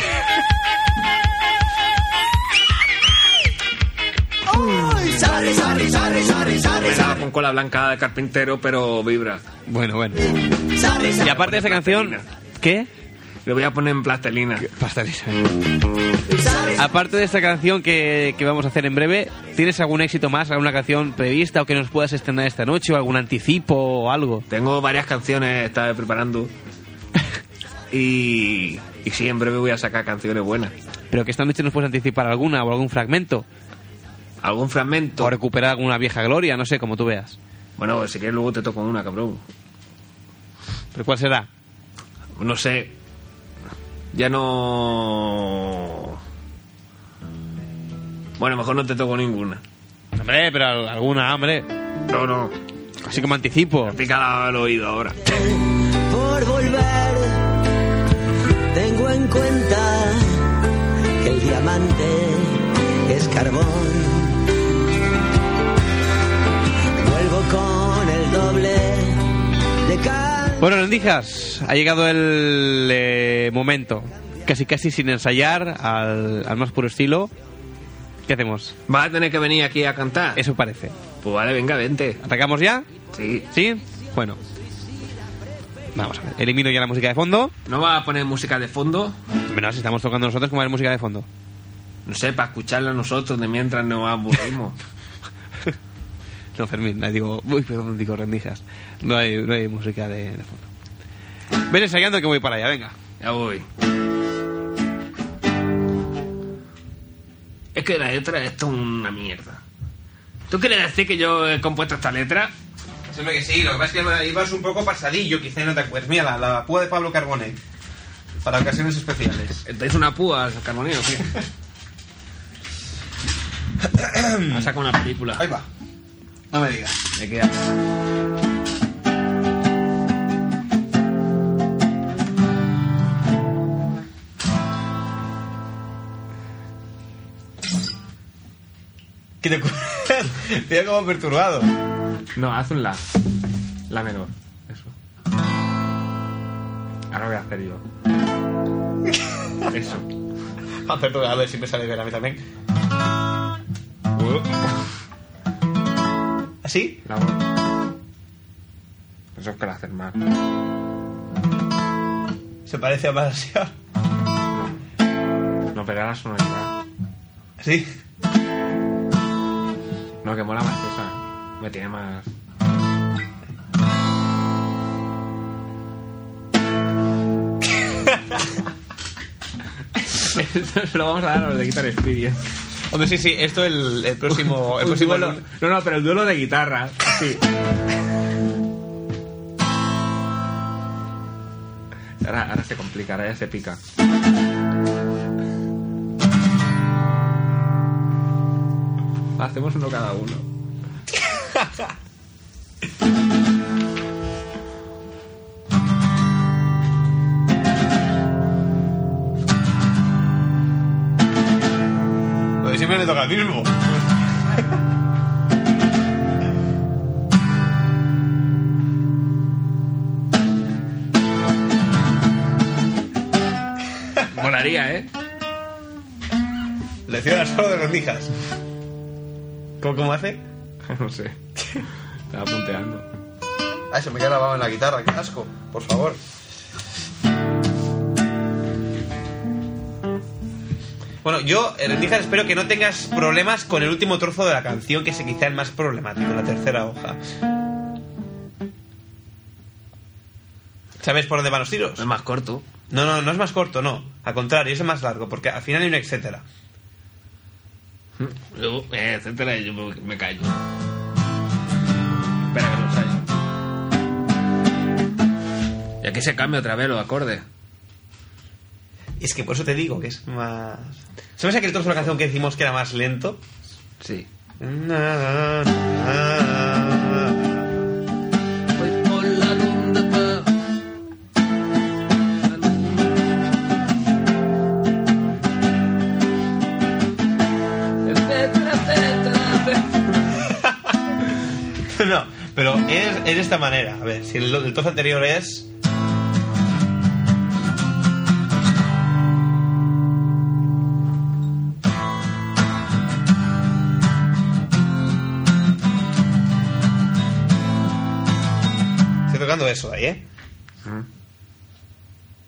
¡Ay! Sarri, sarri, sarri, sarri, sarri, Me da con cola blanca de carpintero, pero vibra. Bueno, bueno. Y aparte de esa canción, ¿qué? Le voy a poner en plastelina. Pastelisa. Aparte de esta canción que, que vamos a hacer en breve, ¿tienes algún éxito más, alguna canción prevista o que nos puedas estrenar esta noche o algún anticipo o algo? Tengo varias canciones, estaba preparando. Y, y sí, en breve voy a sacar canciones buenas. Pero que esta noche nos puedes anticipar alguna o algún fragmento Algún fragmento. o recuperar alguna vieja gloria, no sé, como tú veas. Bueno, si quieres luego te toco una, cabrón. ¿Pero cuál será? No sé. Ya no... Bueno, mejor no te toco ninguna. Hombre, pero alguna, hombre. No, no. Así como anticipo. Pica al oído ahora. por volver. Tengo en cuenta que el diamante es carbón. Bueno, Rendijas, ha llegado el eh, momento. Casi casi sin ensayar, al, al más puro estilo. ¿Qué hacemos? ¿Vas a tener que venir aquí a cantar? Eso parece. Pues vale, venga, vente. ¿Atacamos ya? Sí. ¿Sí? Bueno. Vamos a ver. Elimino ya la música de fondo. ¿No vas a poner música de fondo? Bueno, si estamos tocando nosotros, ¿cómo va a haber música de fondo? No sé, para escucharla nosotros de mientras nos aburrimos. No, Fermín, no, digo... Uy, perdón, digo rendijas. No hay, no hay música de, de fondo. Ven ensayando que voy para allá, venga. ya voy. Es que la letra esto es una mierda. ¿Tú quieres decir que yo he compuesto esta letra? Siempre que sí, lo que pasa es que ibas un poco pasadillo, quizá no te acuerdas. Mira, la, la púa de Pablo Carbone. Para ocasiones especiales. ¿Te una púa, Carbonero, tío? a sacar una película. Ahí va. No me digas. Me queda. ¿Qué te ocurre? Te como perturbado. No, haz un la. La menor. Eso. Ahora voy a hacer yo. Eso. Más perturbado, siempre sale bien a mí también. ¿Así? La. Eso es que la haces mal. Se parece a más No, pero ahora sonoridad. ¿Sí? No, que mola más esa. Me tiene más. Esto se lo vamos a dar a los de Guitar Experience. Hombre, sí, sí, esto el, el próximo... El próximo duelo- no, no, pero el duelo de guitarra. Sí. Ahora, ahora se complica, ahora ya se pica. Hacemos uno cada uno. le toca al mismo. Molaría, ¿eh? Lección solo de rendijas. ¿Cómo, cómo hace? No sé. Estaba punteando. Ay, se me queda grabado en la guitarra, qué asco. Por favor. Bueno, yo, eh, Rendijas, espero que no tengas problemas con el último trozo de la canción, que es quizá el más problemático, la tercera hoja. ¿Sabes por dónde van los tiros? Es más corto. No, no, no es más corto, no. Al contrario, es el más largo, porque al final hay un etcétera. Luego, eh, etcétera, y yo me, me callo. Espera que lo ensayo. Y aquí se cambia otra vez los acordes. Es que por eso te digo que es más... ¿Sabes aquel trozo de la canción que decimos que era más lento? Sí. Etcétera, etcétera, etcétera. no, pero es, es de esta manera. A ver, si el, el trozo anterior es... Eso ahí, ¿eh?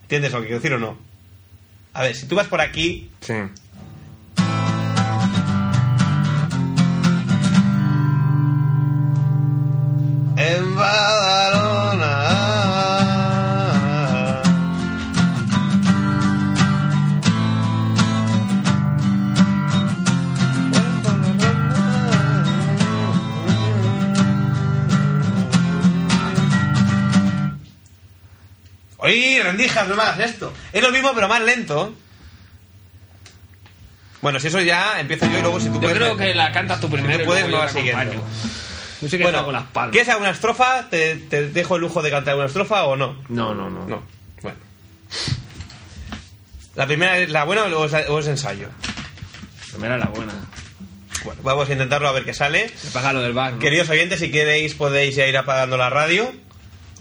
¿Entiendes lo que quiero decir o no? A ver, si tú vas por aquí, Sí. Rendijas, no me hagas esto. Es lo mismo, pero más lento. Bueno, si eso ya empiezo yo y luego si tú Yo puedes. creo que la cantas tú primero. tú y puedes, yo vas siguiendo. Yo que Bueno, hago las palmas. ¿quieres alguna estrofa? ¿Te, te dejo el lujo de cantar una estrofa o no? No, no, no. No. Bueno. ¿La primera es la buena o es, o es ensayo? Primera la buena. Bueno, vamos a intentarlo a ver qué sale. Me paga lo del bar, ¿no? Queridos oyentes, si queréis podéis ya ir apagando la radio.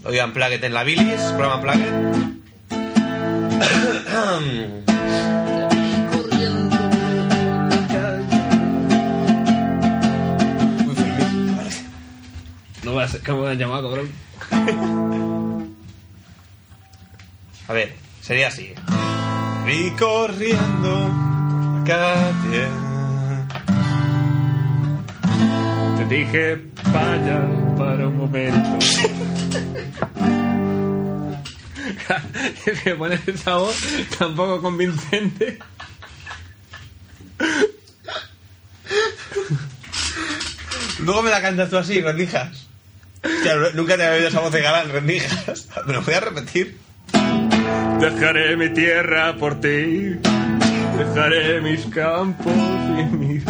Hoy Unplugged en la bilis, programa Unplugged. Corriendo por la calle. Uy, Fermín, vale. No voy a ¿Cómo me han llamado, cabrón? A ver, sería así. Vi corriendo por la calle. Te dije, vaya para un momento. es que pones esa voz tan poco convincente. Luego me la cantas tú así, rendijas. Claro, nunca te había oído esa voz de galán, rendijas. Me lo voy a repetir. Dejaré mi tierra por ti. Dejaré mis campos y mis.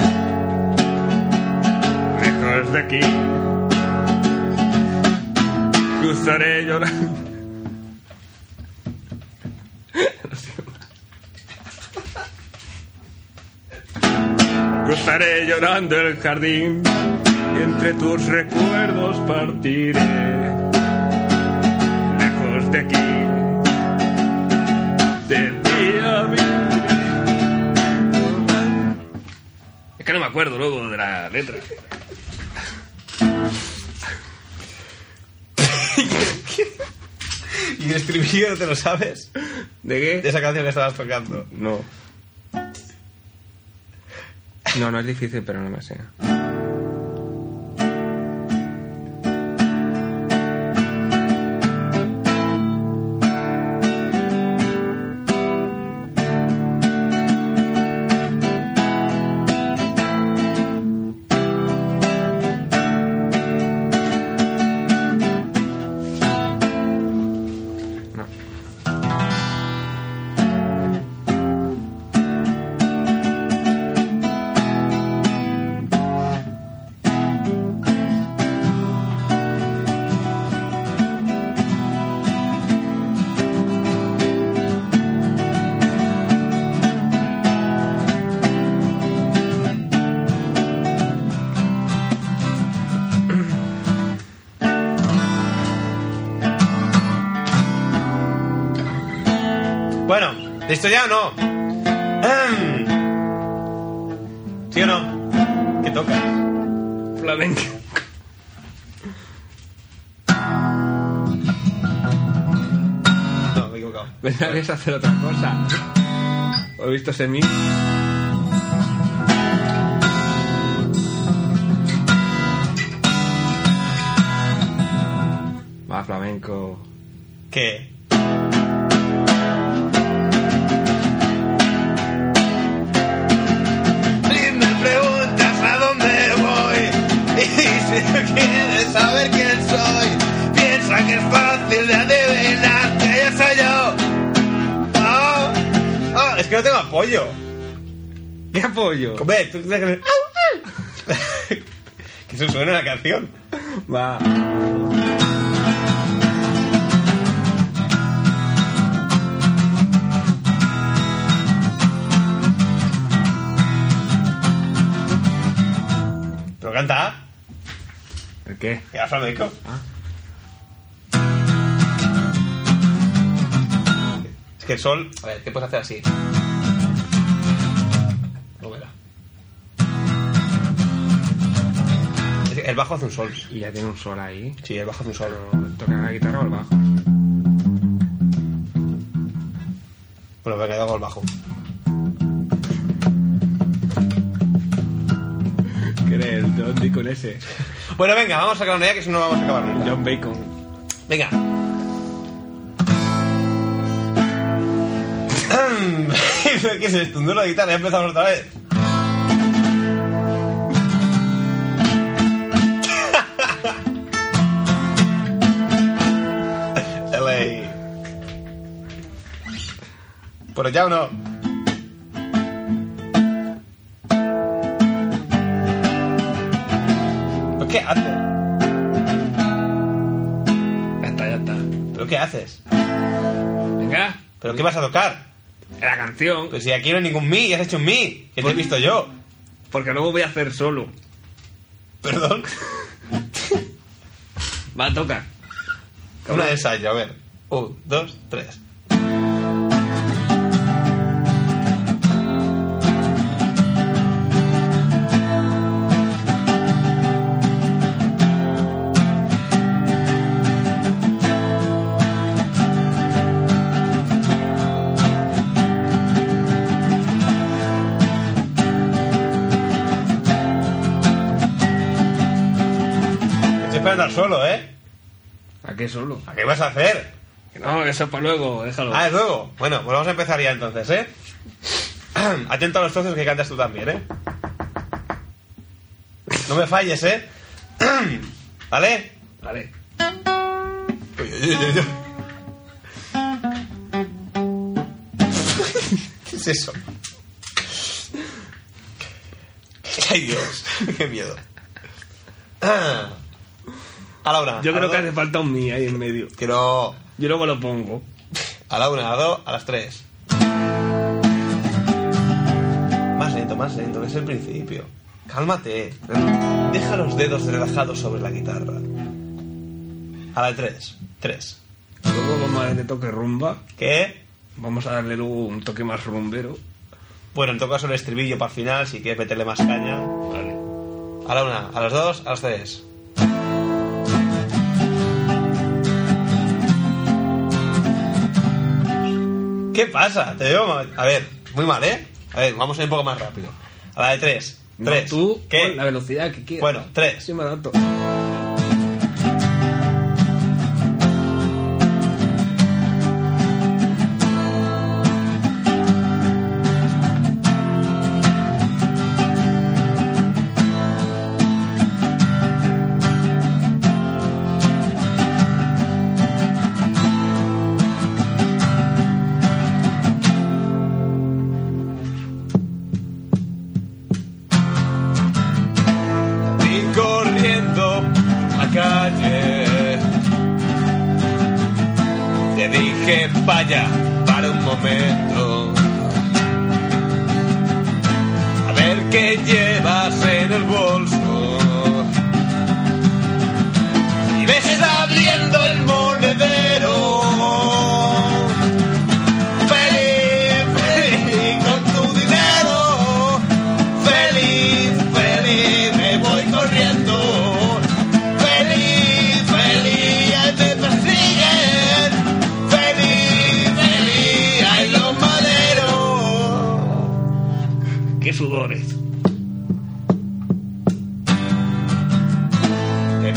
Lejos de aquí. Cruzaré llorando. Cruzaré llorando el jardín y entre tus recuerdos partiré. Lejos de aquí de día Es que no me acuerdo luego de la letra. ¿Y el estribillo no te lo sabes? ¿De qué? De esa canción que estabas tocando. No. No, no es difícil, pero no me sé. Bueno, ¿listo ya o no? ¿Sí o no? ¿Qué toca? Flamenco. No, me he equivocado. Pensaba que es hacer otra cosa. ¿O he visto semi? Va, flamenco. ¿Qué? Apoyo. ¿Qué apoyo? Hombre, tú tienes que... que eso suena en la canción. Va. Pero canta. ¿El qué? Ya flamenco. Es que el sol. A ver, ¿qué puedes hacer así? El bajo hace un sol. Y ya tiene un sol ahí. Sí, el bajo hace un sol. ¿Toca la guitarra o el bajo? Bueno, me he quedado con el bajo. ¿Qué eres? El Don con ese. Bueno, venga, vamos a una idea que si no no vamos a acabar nunca. John Bacon. Venga. ¿Qué es esto? ¿Un duelo de guitarra? Ya empezamos otra vez. ¿Pero ya o no? ¿Pero qué haces? Ya está, ya está. ¿Pero qué haces? Venga. ¿Pero qué vas a tocar? La canción. Pues si aquí no hay ningún mi, ya has hecho un mi, que te he visto yo. Porque luego voy a hacer solo. Perdón. Va a tocar. Una de ensayo, a ver. Un, dos, tres. Solo, ¿eh? ¿A qué solo? ¿A qué vas a hacer? No, eso es para luego, déjalo. Ah, es luego. Bueno, pues vamos a empezar ya entonces, ¿eh? Atento a los trozos que cantas tú también, ¿eh? No me falles, ¿eh? ¿Vale? Vale. ¿Qué es eso? Ay, Dios, qué miedo. A la una. Yo a creo que dos. hace falta un mi ahí en medio. Que no. Yo luego lo pongo. A la una, a las dos, a las tres. Más lento, más lento, que es el principio. Cálmate. Deja los dedos relajados sobre la guitarra. A la tres. Tres. Luego vamos a darle toque rumba. ¿Qué? Vamos a darle luego un toque más rumbero. Bueno, en todo caso el estribillo para el final, si quieres meterle más caña. Vale. A la una, a las dos, a las tres. ¿Qué pasa? Te veo mal. A ver, muy mal, ¿eh? A ver, vamos a ir un poco más rápido. A la de tres. No, Tres. tú ¿Qué? con la velocidad que quieras. Bueno, tres. Sí me adapto.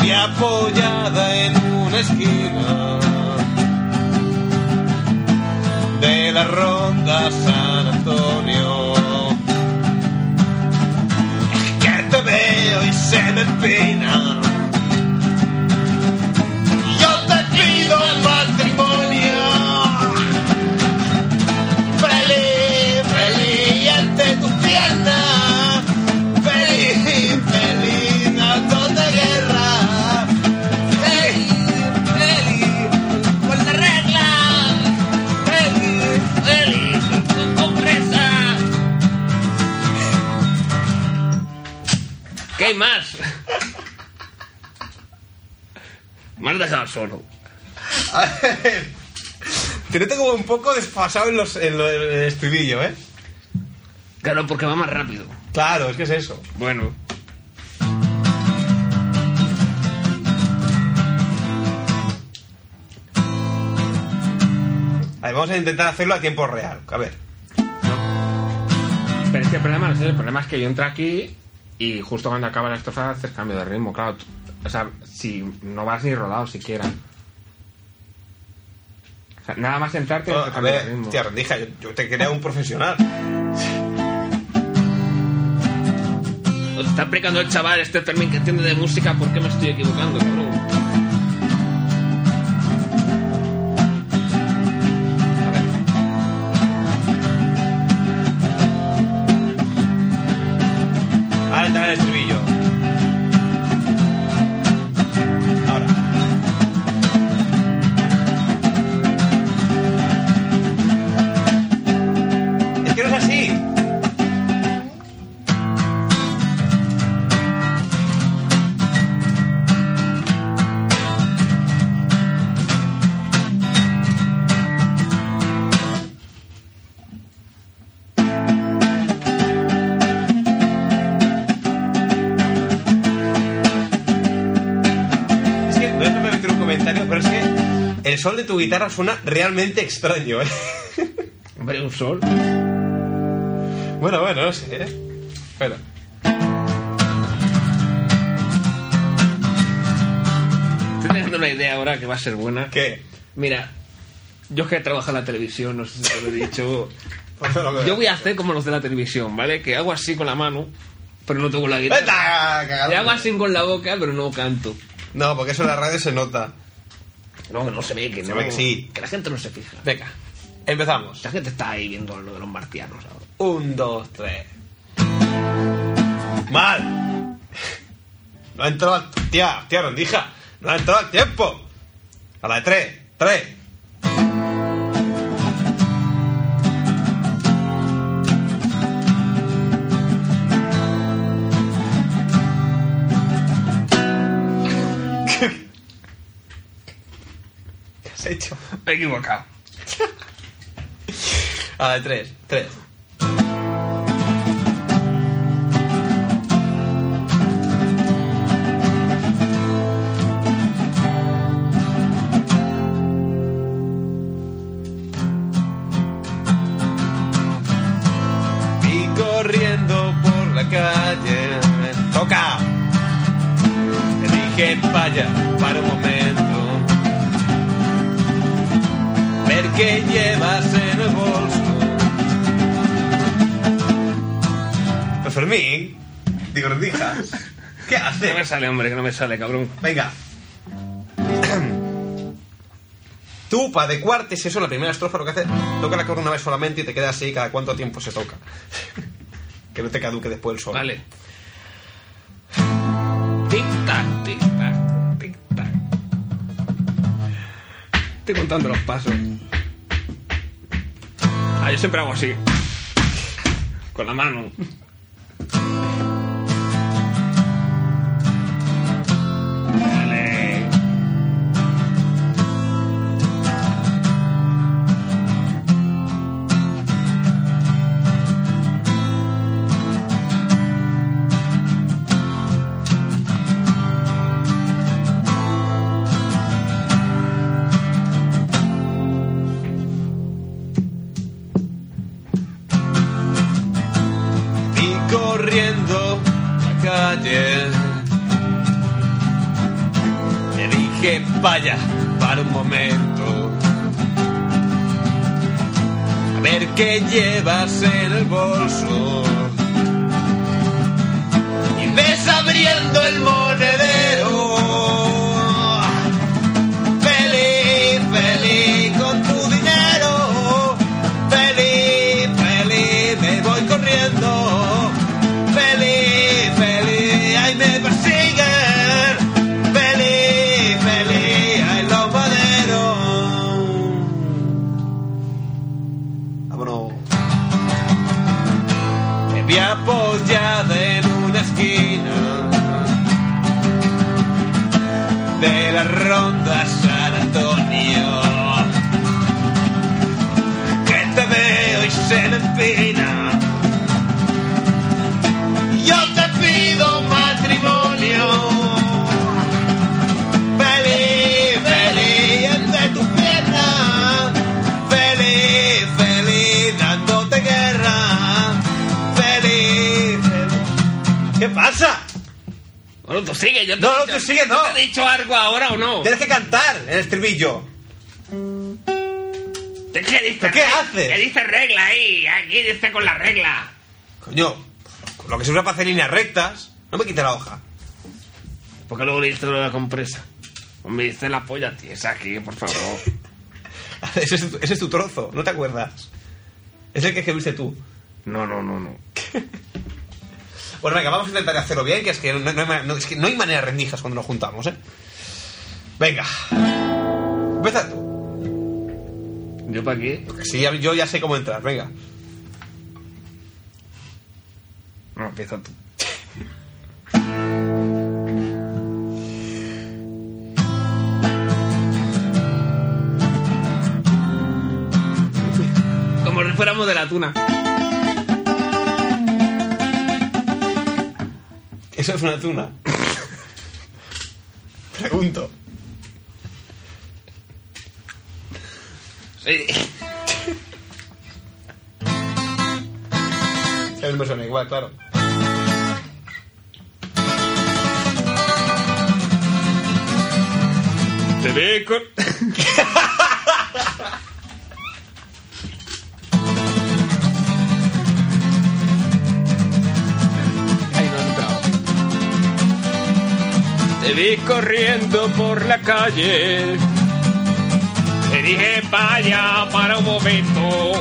Vi apoyada en una esquina de la ronda San Antonio. Que te veo y se me espina. ¿Qué hay más? Me has dejado solo. A ver, Te noto como un poco desfasado en, los, en, lo- en el estribillo, ¿eh? Claro, porque va más rápido. Claro, es que es eso. Bueno. A ver, vamos a intentar hacerlo a tiempo real. A ver. Pero es que el problema no es el problema es que yo entro aquí y justo cuando acaba la estrofa haces cambio de ritmo, claro. o sea, si no vas ni rodado siquiera. O sea, nada más entrarte No, haces a cambio de ver, ritmo. tía, rendija, yo, yo te quería un profesional. Os está explicando el chaval, este Fermín que entiende de música, ¿por qué me estoy equivocando, cabrón? De tu guitarra suena realmente extraño, ¿eh? Hombre, un sol. Bueno, bueno, no sé, ¿eh? Espera. Estoy teniendo una idea ahora que va a ser buena. ¿Qué? Mira, yo es que trabajo en la televisión, no sé si te lo he dicho. Pues. Yo voy a hacer como los de la televisión, ¿vale? Que hago así con la mano, pero no toco la guitarra. Y hago así con la boca, pero no canto. No, porque eso en la radio se nota. No, que no se ve, que Se no. ve que sí. Que la gente no se fija. Venga, empezamos. La gente está ahí viendo lo de los martianos ahora. Un, dos, tres. ¡Mal! No ha entrado al... Tía, tía, rendija. No ha entrado al tiempo. A la de tres. Tres. Has hecho? Me he equivocado. A la de tres. Tres. Sale, hombre, que no me sale, cabrón. Venga. Tú, para adecuarte, si eso la primera estrofa, lo que hace, toca la corona una vez solamente y te queda así cada cuánto tiempo se toca. que no te caduque después el sol. Vale. Tic-tac, tic-tac, tic-tac. Estoy contando los pasos. Ah, yo siempre hago así. Con la mano. Vaya, para un momento. A ver qué llevas en el bolso. Y ves abriendo el monedero. Estribillo. ¿Qué dice? ¿Pero qué haces? ¿Qué dice regla ahí? Aquí dice con la regla. Coño, con lo que se usa para hacer líneas rectas. No me quite la hoja. Porque luego le dice lo de la compresa. Me dice la polla tiesa aquí, por favor. Ese es, tu, ese es tu trozo, ¿no te acuerdas? Es el que escribiste tú. No, no, no, no. Bueno, venga, vamos a intentar hacerlo bien, que es que no, no hay, no- es que no hay maneras rendijas cuando nos juntamos, ¿eh? Venga. Empieza tú. ¿Yo para qué? Porque sí, ya- yo ya sé cómo entrar, venga. No, empieza tú. Como si fuéramos de la tuna. ¿Eso es una tuna? Pregunto. Mí me suena igual, claro. Te ve con... Te vi corriendo por la calle. Te dije vaya para un momento.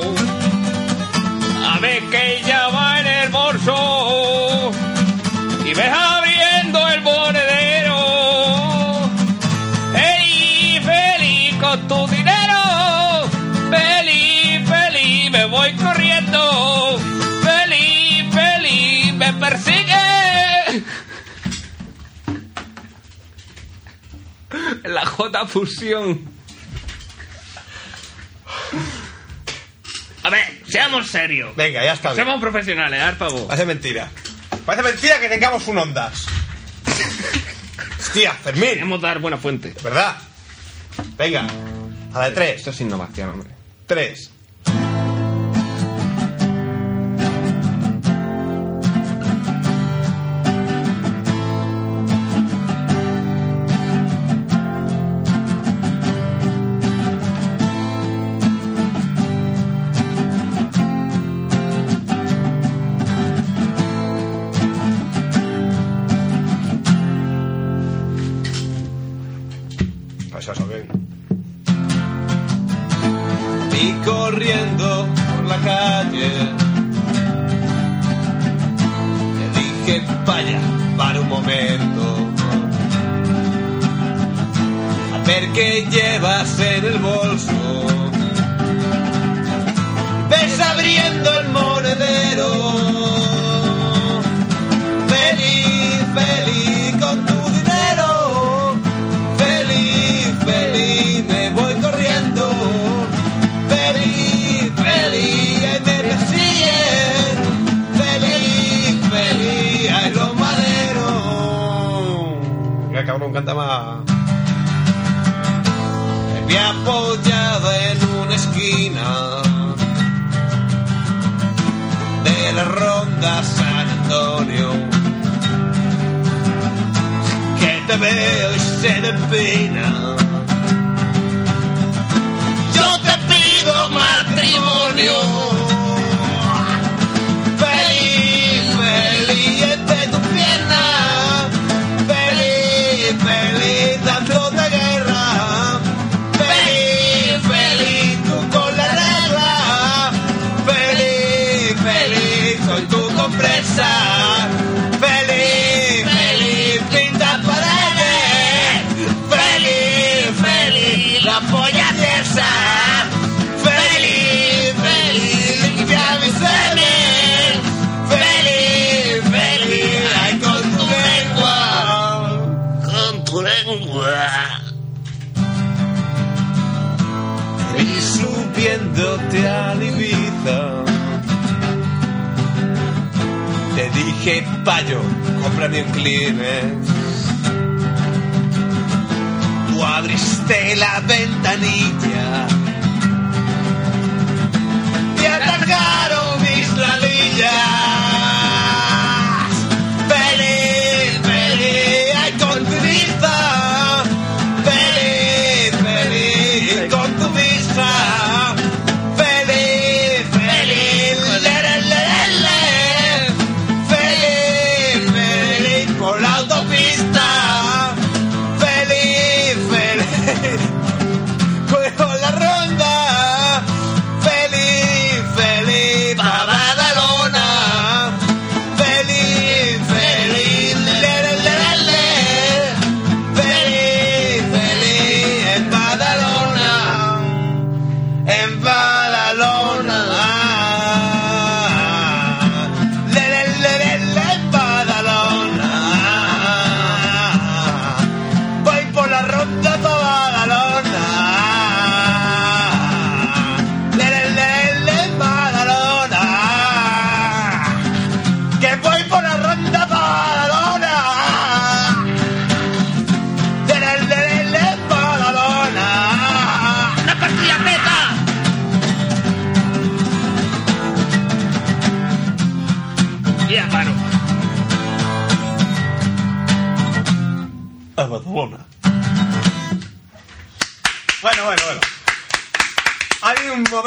A ver que ella va en el bolso. Y ves abriendo el monedero. Feliz, feliz con tu dinero. Feliz, feliz, me voy corriendo. Feliz, feliz, me persigue. La J Fusión. A ver, seamos serios. Venga, ya está bien. Seamos profesionales, dar favor. Parece mentira. Parece mentira que tengamos un Ondas. Hostia, Fermín. Queremos dar buena fuente. ¿Verdad? Venga. A la de tres. Esto es innovación, hombre. Tres. Subiéndote a la Ibiza. Te dije, payo, cómprame un Kleenex Tú abriste la ventanilla. Y alargaron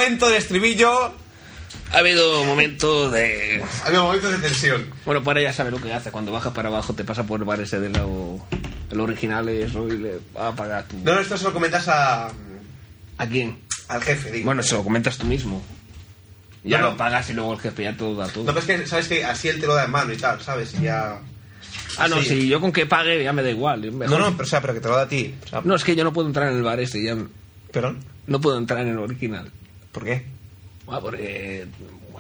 momento de estribillo. Ha habido momentos de. Ha habido momentos de tensión. Bueno, para ya sabe lo que hace. Cuando bajas para abajo te pasa por el bar ese de lo, el original eso y le va a pagar tú. No, no, esto se lo comentas a, ¿A quién? al jefe, digo. Bueno, se lo comentas tú mismo. Ya No, no. lo pagas y luego el jefe ya todo da todo. No, pero es que, ¿sabes que Así él te lo da en mano y tal, ¿sabes? Y ya... ah, no, sí. si yo con que pague ya me da igual. es mejor. No, no, pero, o sea, pero que te lo da a ti. O sea, No, es que yo no puedo entrar en el bar ese ya. ¿Perdón? No puedo entrar en el original. ¿Por qué? Ah, porque.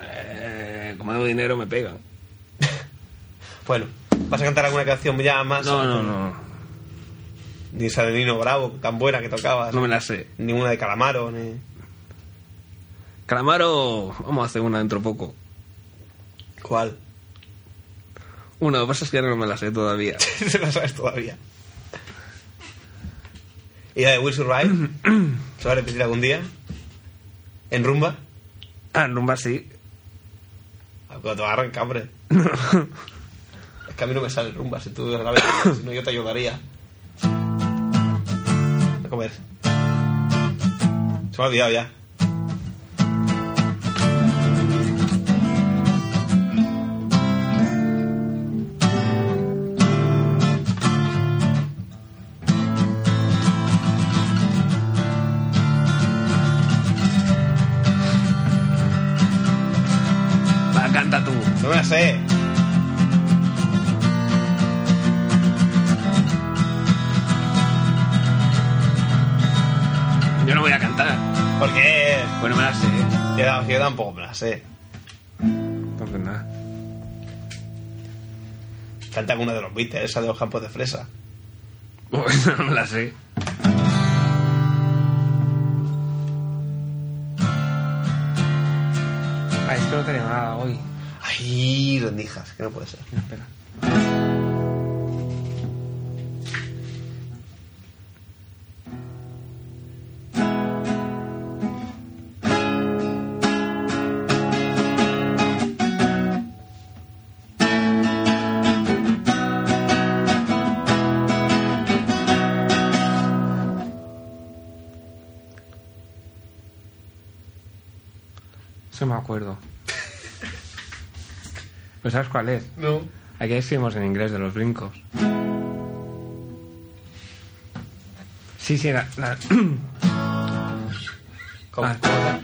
eh, como debo dinero me pegan. Bueno, ¿vas a cantar alguna canción ya más? No, no, no. Ni esa de Nino Bravo, tan buena que tocabas. No me la sé. Ni una de Calamaro, ni... Calamaro, vamos a hacer una dentro poco. ¿Cuál? Una, lo que pasa es que ahora no me la sé todavía. Se la sabes todavía. ¿Y la de Will Survive? ¿Se va a repetir algún día? ¿En rumba? Ah, en rumba sí. Ah, Pero te va a arrancar, hombre. es que a mí no me sale rumba, si tú la ves, si no yo te ayudaría. A comer. Se me ha olvidado ya. Sé. Yo no voy a cantar. ¿Por qué? Pues no me la sé. Yo, yo tampoco me la sé. Entonces nada. Canta alguna de los Beatles, esa de los campos de fresa. Pues no me la sé. Ay, rendijas, que no puede ser. ¿Pero sabes cuál es? No. Aquí decimos en inglés de los brincos. Sí, sí, la... la- ¿Cómo? Ah.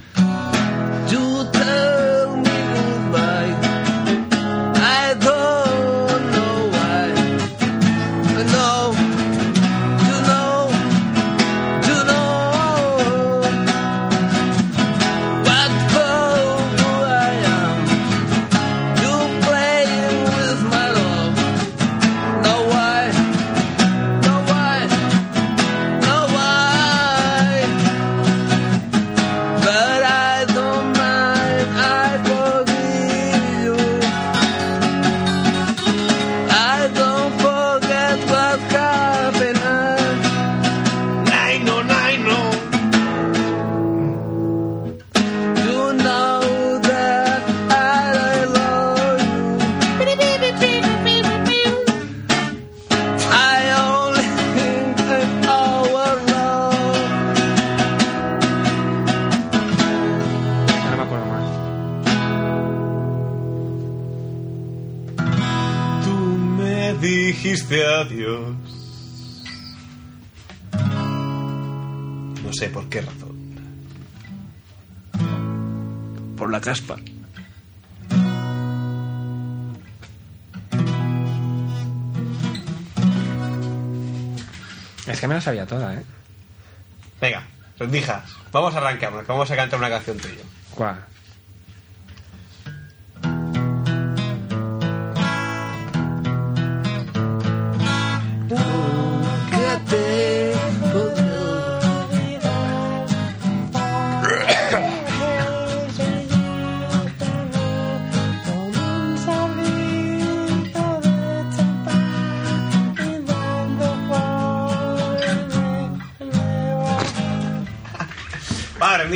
Adiós. No sé por qué razón. Por la caspa. Es que me la sabía toda, ¿eh? Venga, rendijas. Vamos a arrancar, vamos a cantar una canción tuya. ¿Cuál?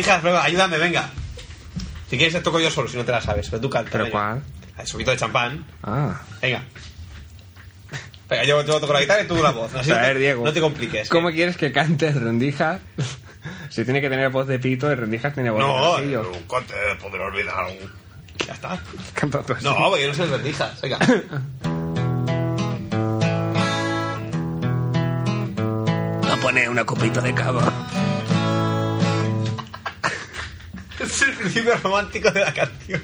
Prueba, ayúdame, venga. Si quieres te toco yo solo, si no te la sabes. Pero tú canta. ¿Pero venga. cuál? El subito de champán. Ah. Venga. Venga, yo, yo toco la guitarra y tú la voz. Así a no te- ver, Diego. No te compliques. ¿Cómo quieres que cante rendijas? si tiene que tener voz de pito, el rendijas tiene voz de No, nunca te podré olvidar. Ya está. Canta tú así. No, porque yo no sé el rendijas. Venga. a poner una copita de cava. Es el principio romántico de la canción.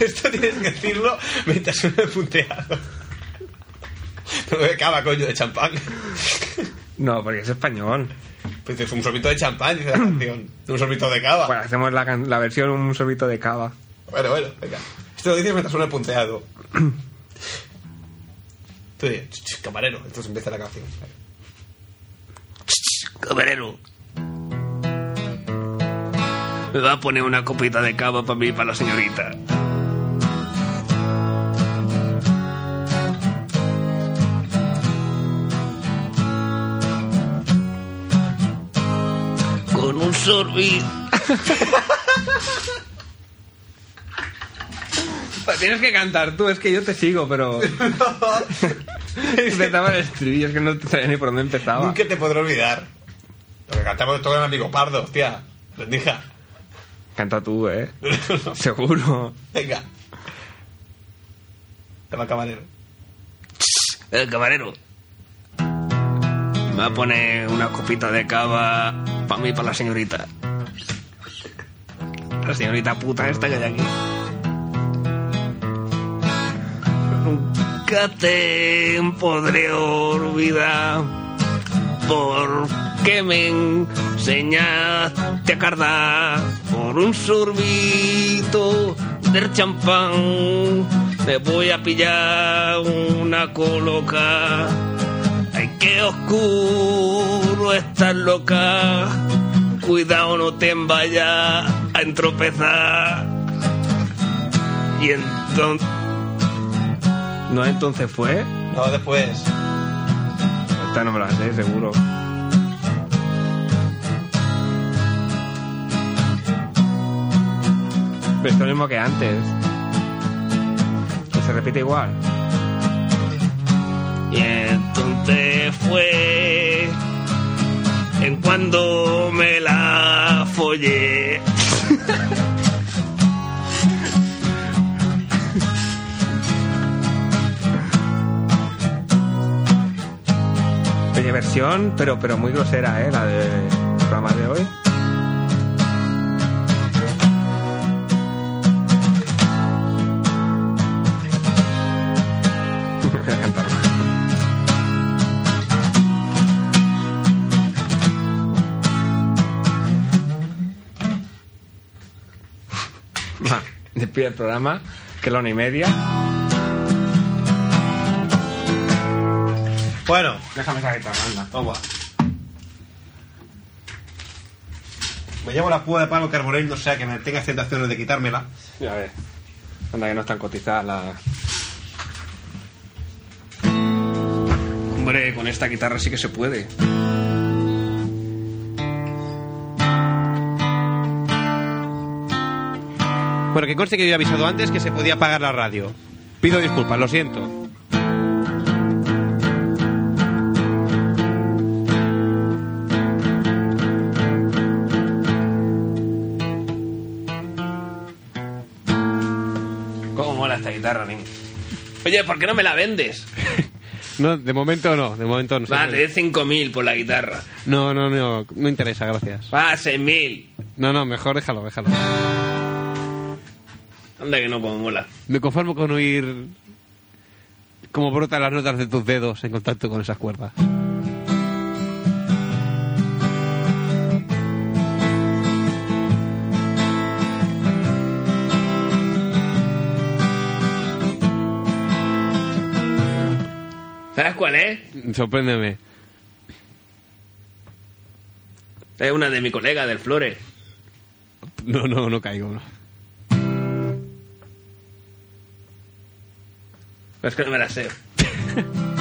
Esto tienes que decirlo mientras suena el punteado. Pero de cava, coño, de champán. No, porque es español. Pues un sorbito de champán, dice la canción. Un sorbito de cava. Bueno, hacemos la, la versión un sorbito de cava. Bueno, bueno, venga. Esto lo dices mientras suena el punteado. Tú dices, "Ch, ch, camarero. Entonces empieza la canción. Camarero. Me va a poner una copita de cava para mí y para la señorita. Con un sorbito. Pues tienes que cantar tú, es que yo te sigo, pero... Empezaba el estribillo, es que no sabía ni por dónde empezaba. Nunca te podré olvidar. Lo que cantamos todo el amigo Pardo, hostia. Rendija. Canta tú, ¿eh? Seguro. Venga. Toma, camarero. El camarero. Me va a poner una copita de cava para mí y para la señorita. La señorita puta esta que hay aquí. Nunca te podré olvidar porque me enseñaste a cardar por un sorbito del champán. Me voy a pillar una coloca. Ay, qué oscuro estás loca. Cuidado, no te vayas a entropezar. Y entonces. ¿No entonces fue? No, después. Esta no me la sé, seguro. pero es lo mismo que antes. Que se repite igual. Y entonces fue en cuando me la follé. Pequeña versión, pero, pero muy grosera, ¿eh? La del programa de hoy. Despide el programa, que es la una y media. Bueno, Déjame esa guitarra, anda. toma. Me llevo la púa de palo carbonel, no sea que me tenga tentaciones de quitármela. Ya ves. Anda, que no están cotizadas las... Hombre, con esta guitarra sí que se puede. Bueno, que conste que yo he avisado antes que se podía apagar la radio. Pido disculpas, lo siento. ¿Cómo mola esta guitarra, niño? Oye, ¿por qué no me la vendes? No, de momento no, de momento no. Va, te doy 5.000 por la guitarra. No, no, no, no interesa, gracias. Va, 6.000. No, no, mejor déjalo, déjalo. Anda que no, como mola. Me conformo con oír cómo brotan las notas de tus dedos en contacto con esas cuerdas. ¿Sabes cuál es? Sorpréndeme. Es una de mi colega del Flores. No, no, no caigo. no. Pero es que no me la sé.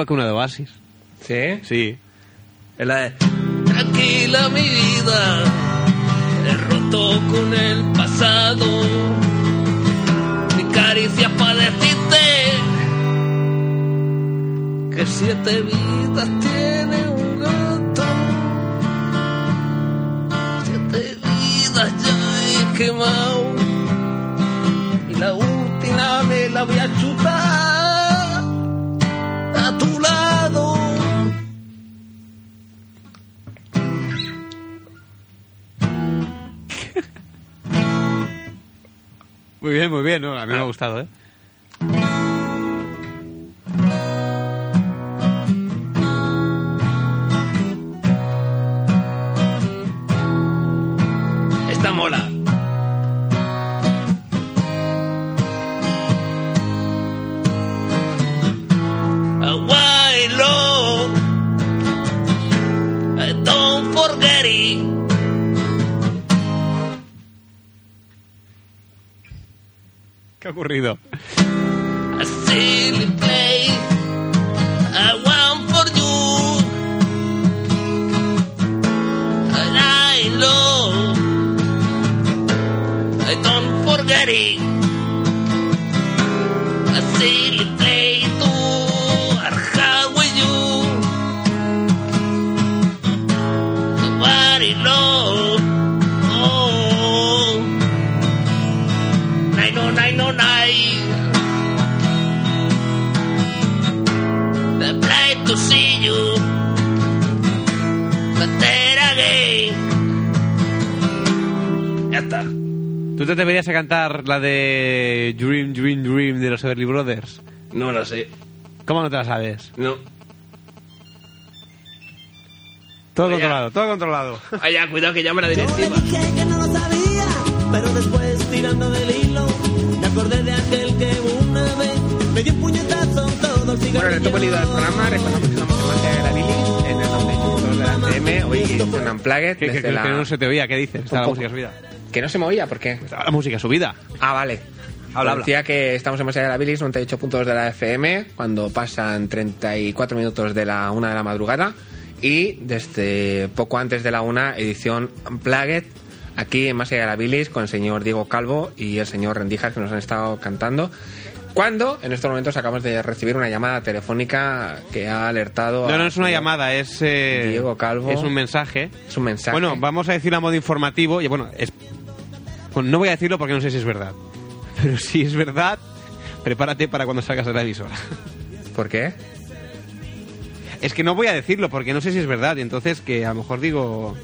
igual que una de Oasis. ¿Sí? Sí. Es la de... Tranquila mi vida, he roto con el pasado. Mi caricia para decirte que siete vidas tiene un gato. Siete vidas ya he quemado y la última me la voy a Muy bien, muy bien, ¿no? A mí me ha gustado, ¿eh? Ocurrido? A cantar la de Dream, Dream, Dream de los Everly Brothers? No lo sé. ¿Cómo no te la sabes? No. Todo controlado, todo controlado. Vaya, cuidado que ya me la diré Yo le dije que no lo sabía, pero después tirando del hilo, me acordé de aquel que una vez me dio un puñetazo todo el Bueno, en el topo líder del programa recordamos que estamos en Magia de la Bilis, en el 98 de la TM, hoy Unplugged Que, que- desde que la... no se te oía, ¿qué dices? Está la música subida. Que no se movía, ¿por qué? La música subida. Ah, vale. Habla, habla. Decía que estamos en Masia de la Bilis, 98 puntos de la FM, cuando pasan 34 minutos de la una de la madrugada. Y desde poco antes de la una, edición Unplugged, aquí en Masia de la Bilis, con el señor Diego Calvo y el señor Rendijas, que nos han estado cantando. Cuando en estos momentos acabamos de recibir una llamada telefónica que ha alertado. No, no es una llamada, es. eh, Diego Calvo. Es un mensaje. Es un mensaje. Bueno, vamos a decirlo a modo informativo. Y bueno, es. No voy a decirlo porque no sé si es verdad. Pero si es verdad, prepárate para cuando salgas de la emisora. ¿Por qué? Es que no voy a decirlo porque no sé si es verdad. Y entonces que a lo mejor digo.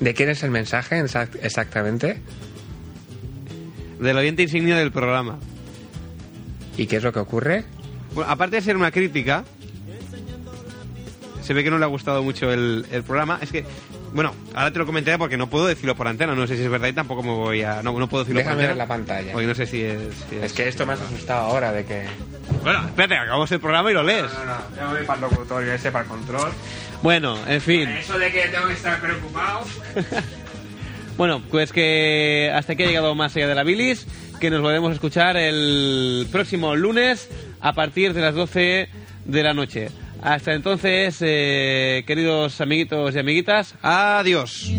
¿De quién es el mensaje exact- exactamente? Del oyente insignia del programa. ¿Y qué es lo que ocurre? Bueno, aparte de ser una crítica, se ve que no le ha gustado mucho el, el programa. Es que, bueno, ahora te lo comentaré porque no puedo decirlo por antena. No sé si es verdad y tampoco me voy a. No, no puedo decirlo Déjame por antena. ver la pantalla. Porque no sé si es. si Es que esto me has asustado ahora de que... Bueno, espérate, acabamos el programa y lo lees. No, no, yo voy para el locutorio ese, para el control. Bueno, en fin. Eso de que tengo que estar preocupado. Bueno, pues que hasta aquí ha llegado más allá de la bilis, que nos volvemos a escuchar el próximo lunes a partir de las 12 de la noche. Hasta entonces, eh, queridos amiguitos y amiguitas, adiós.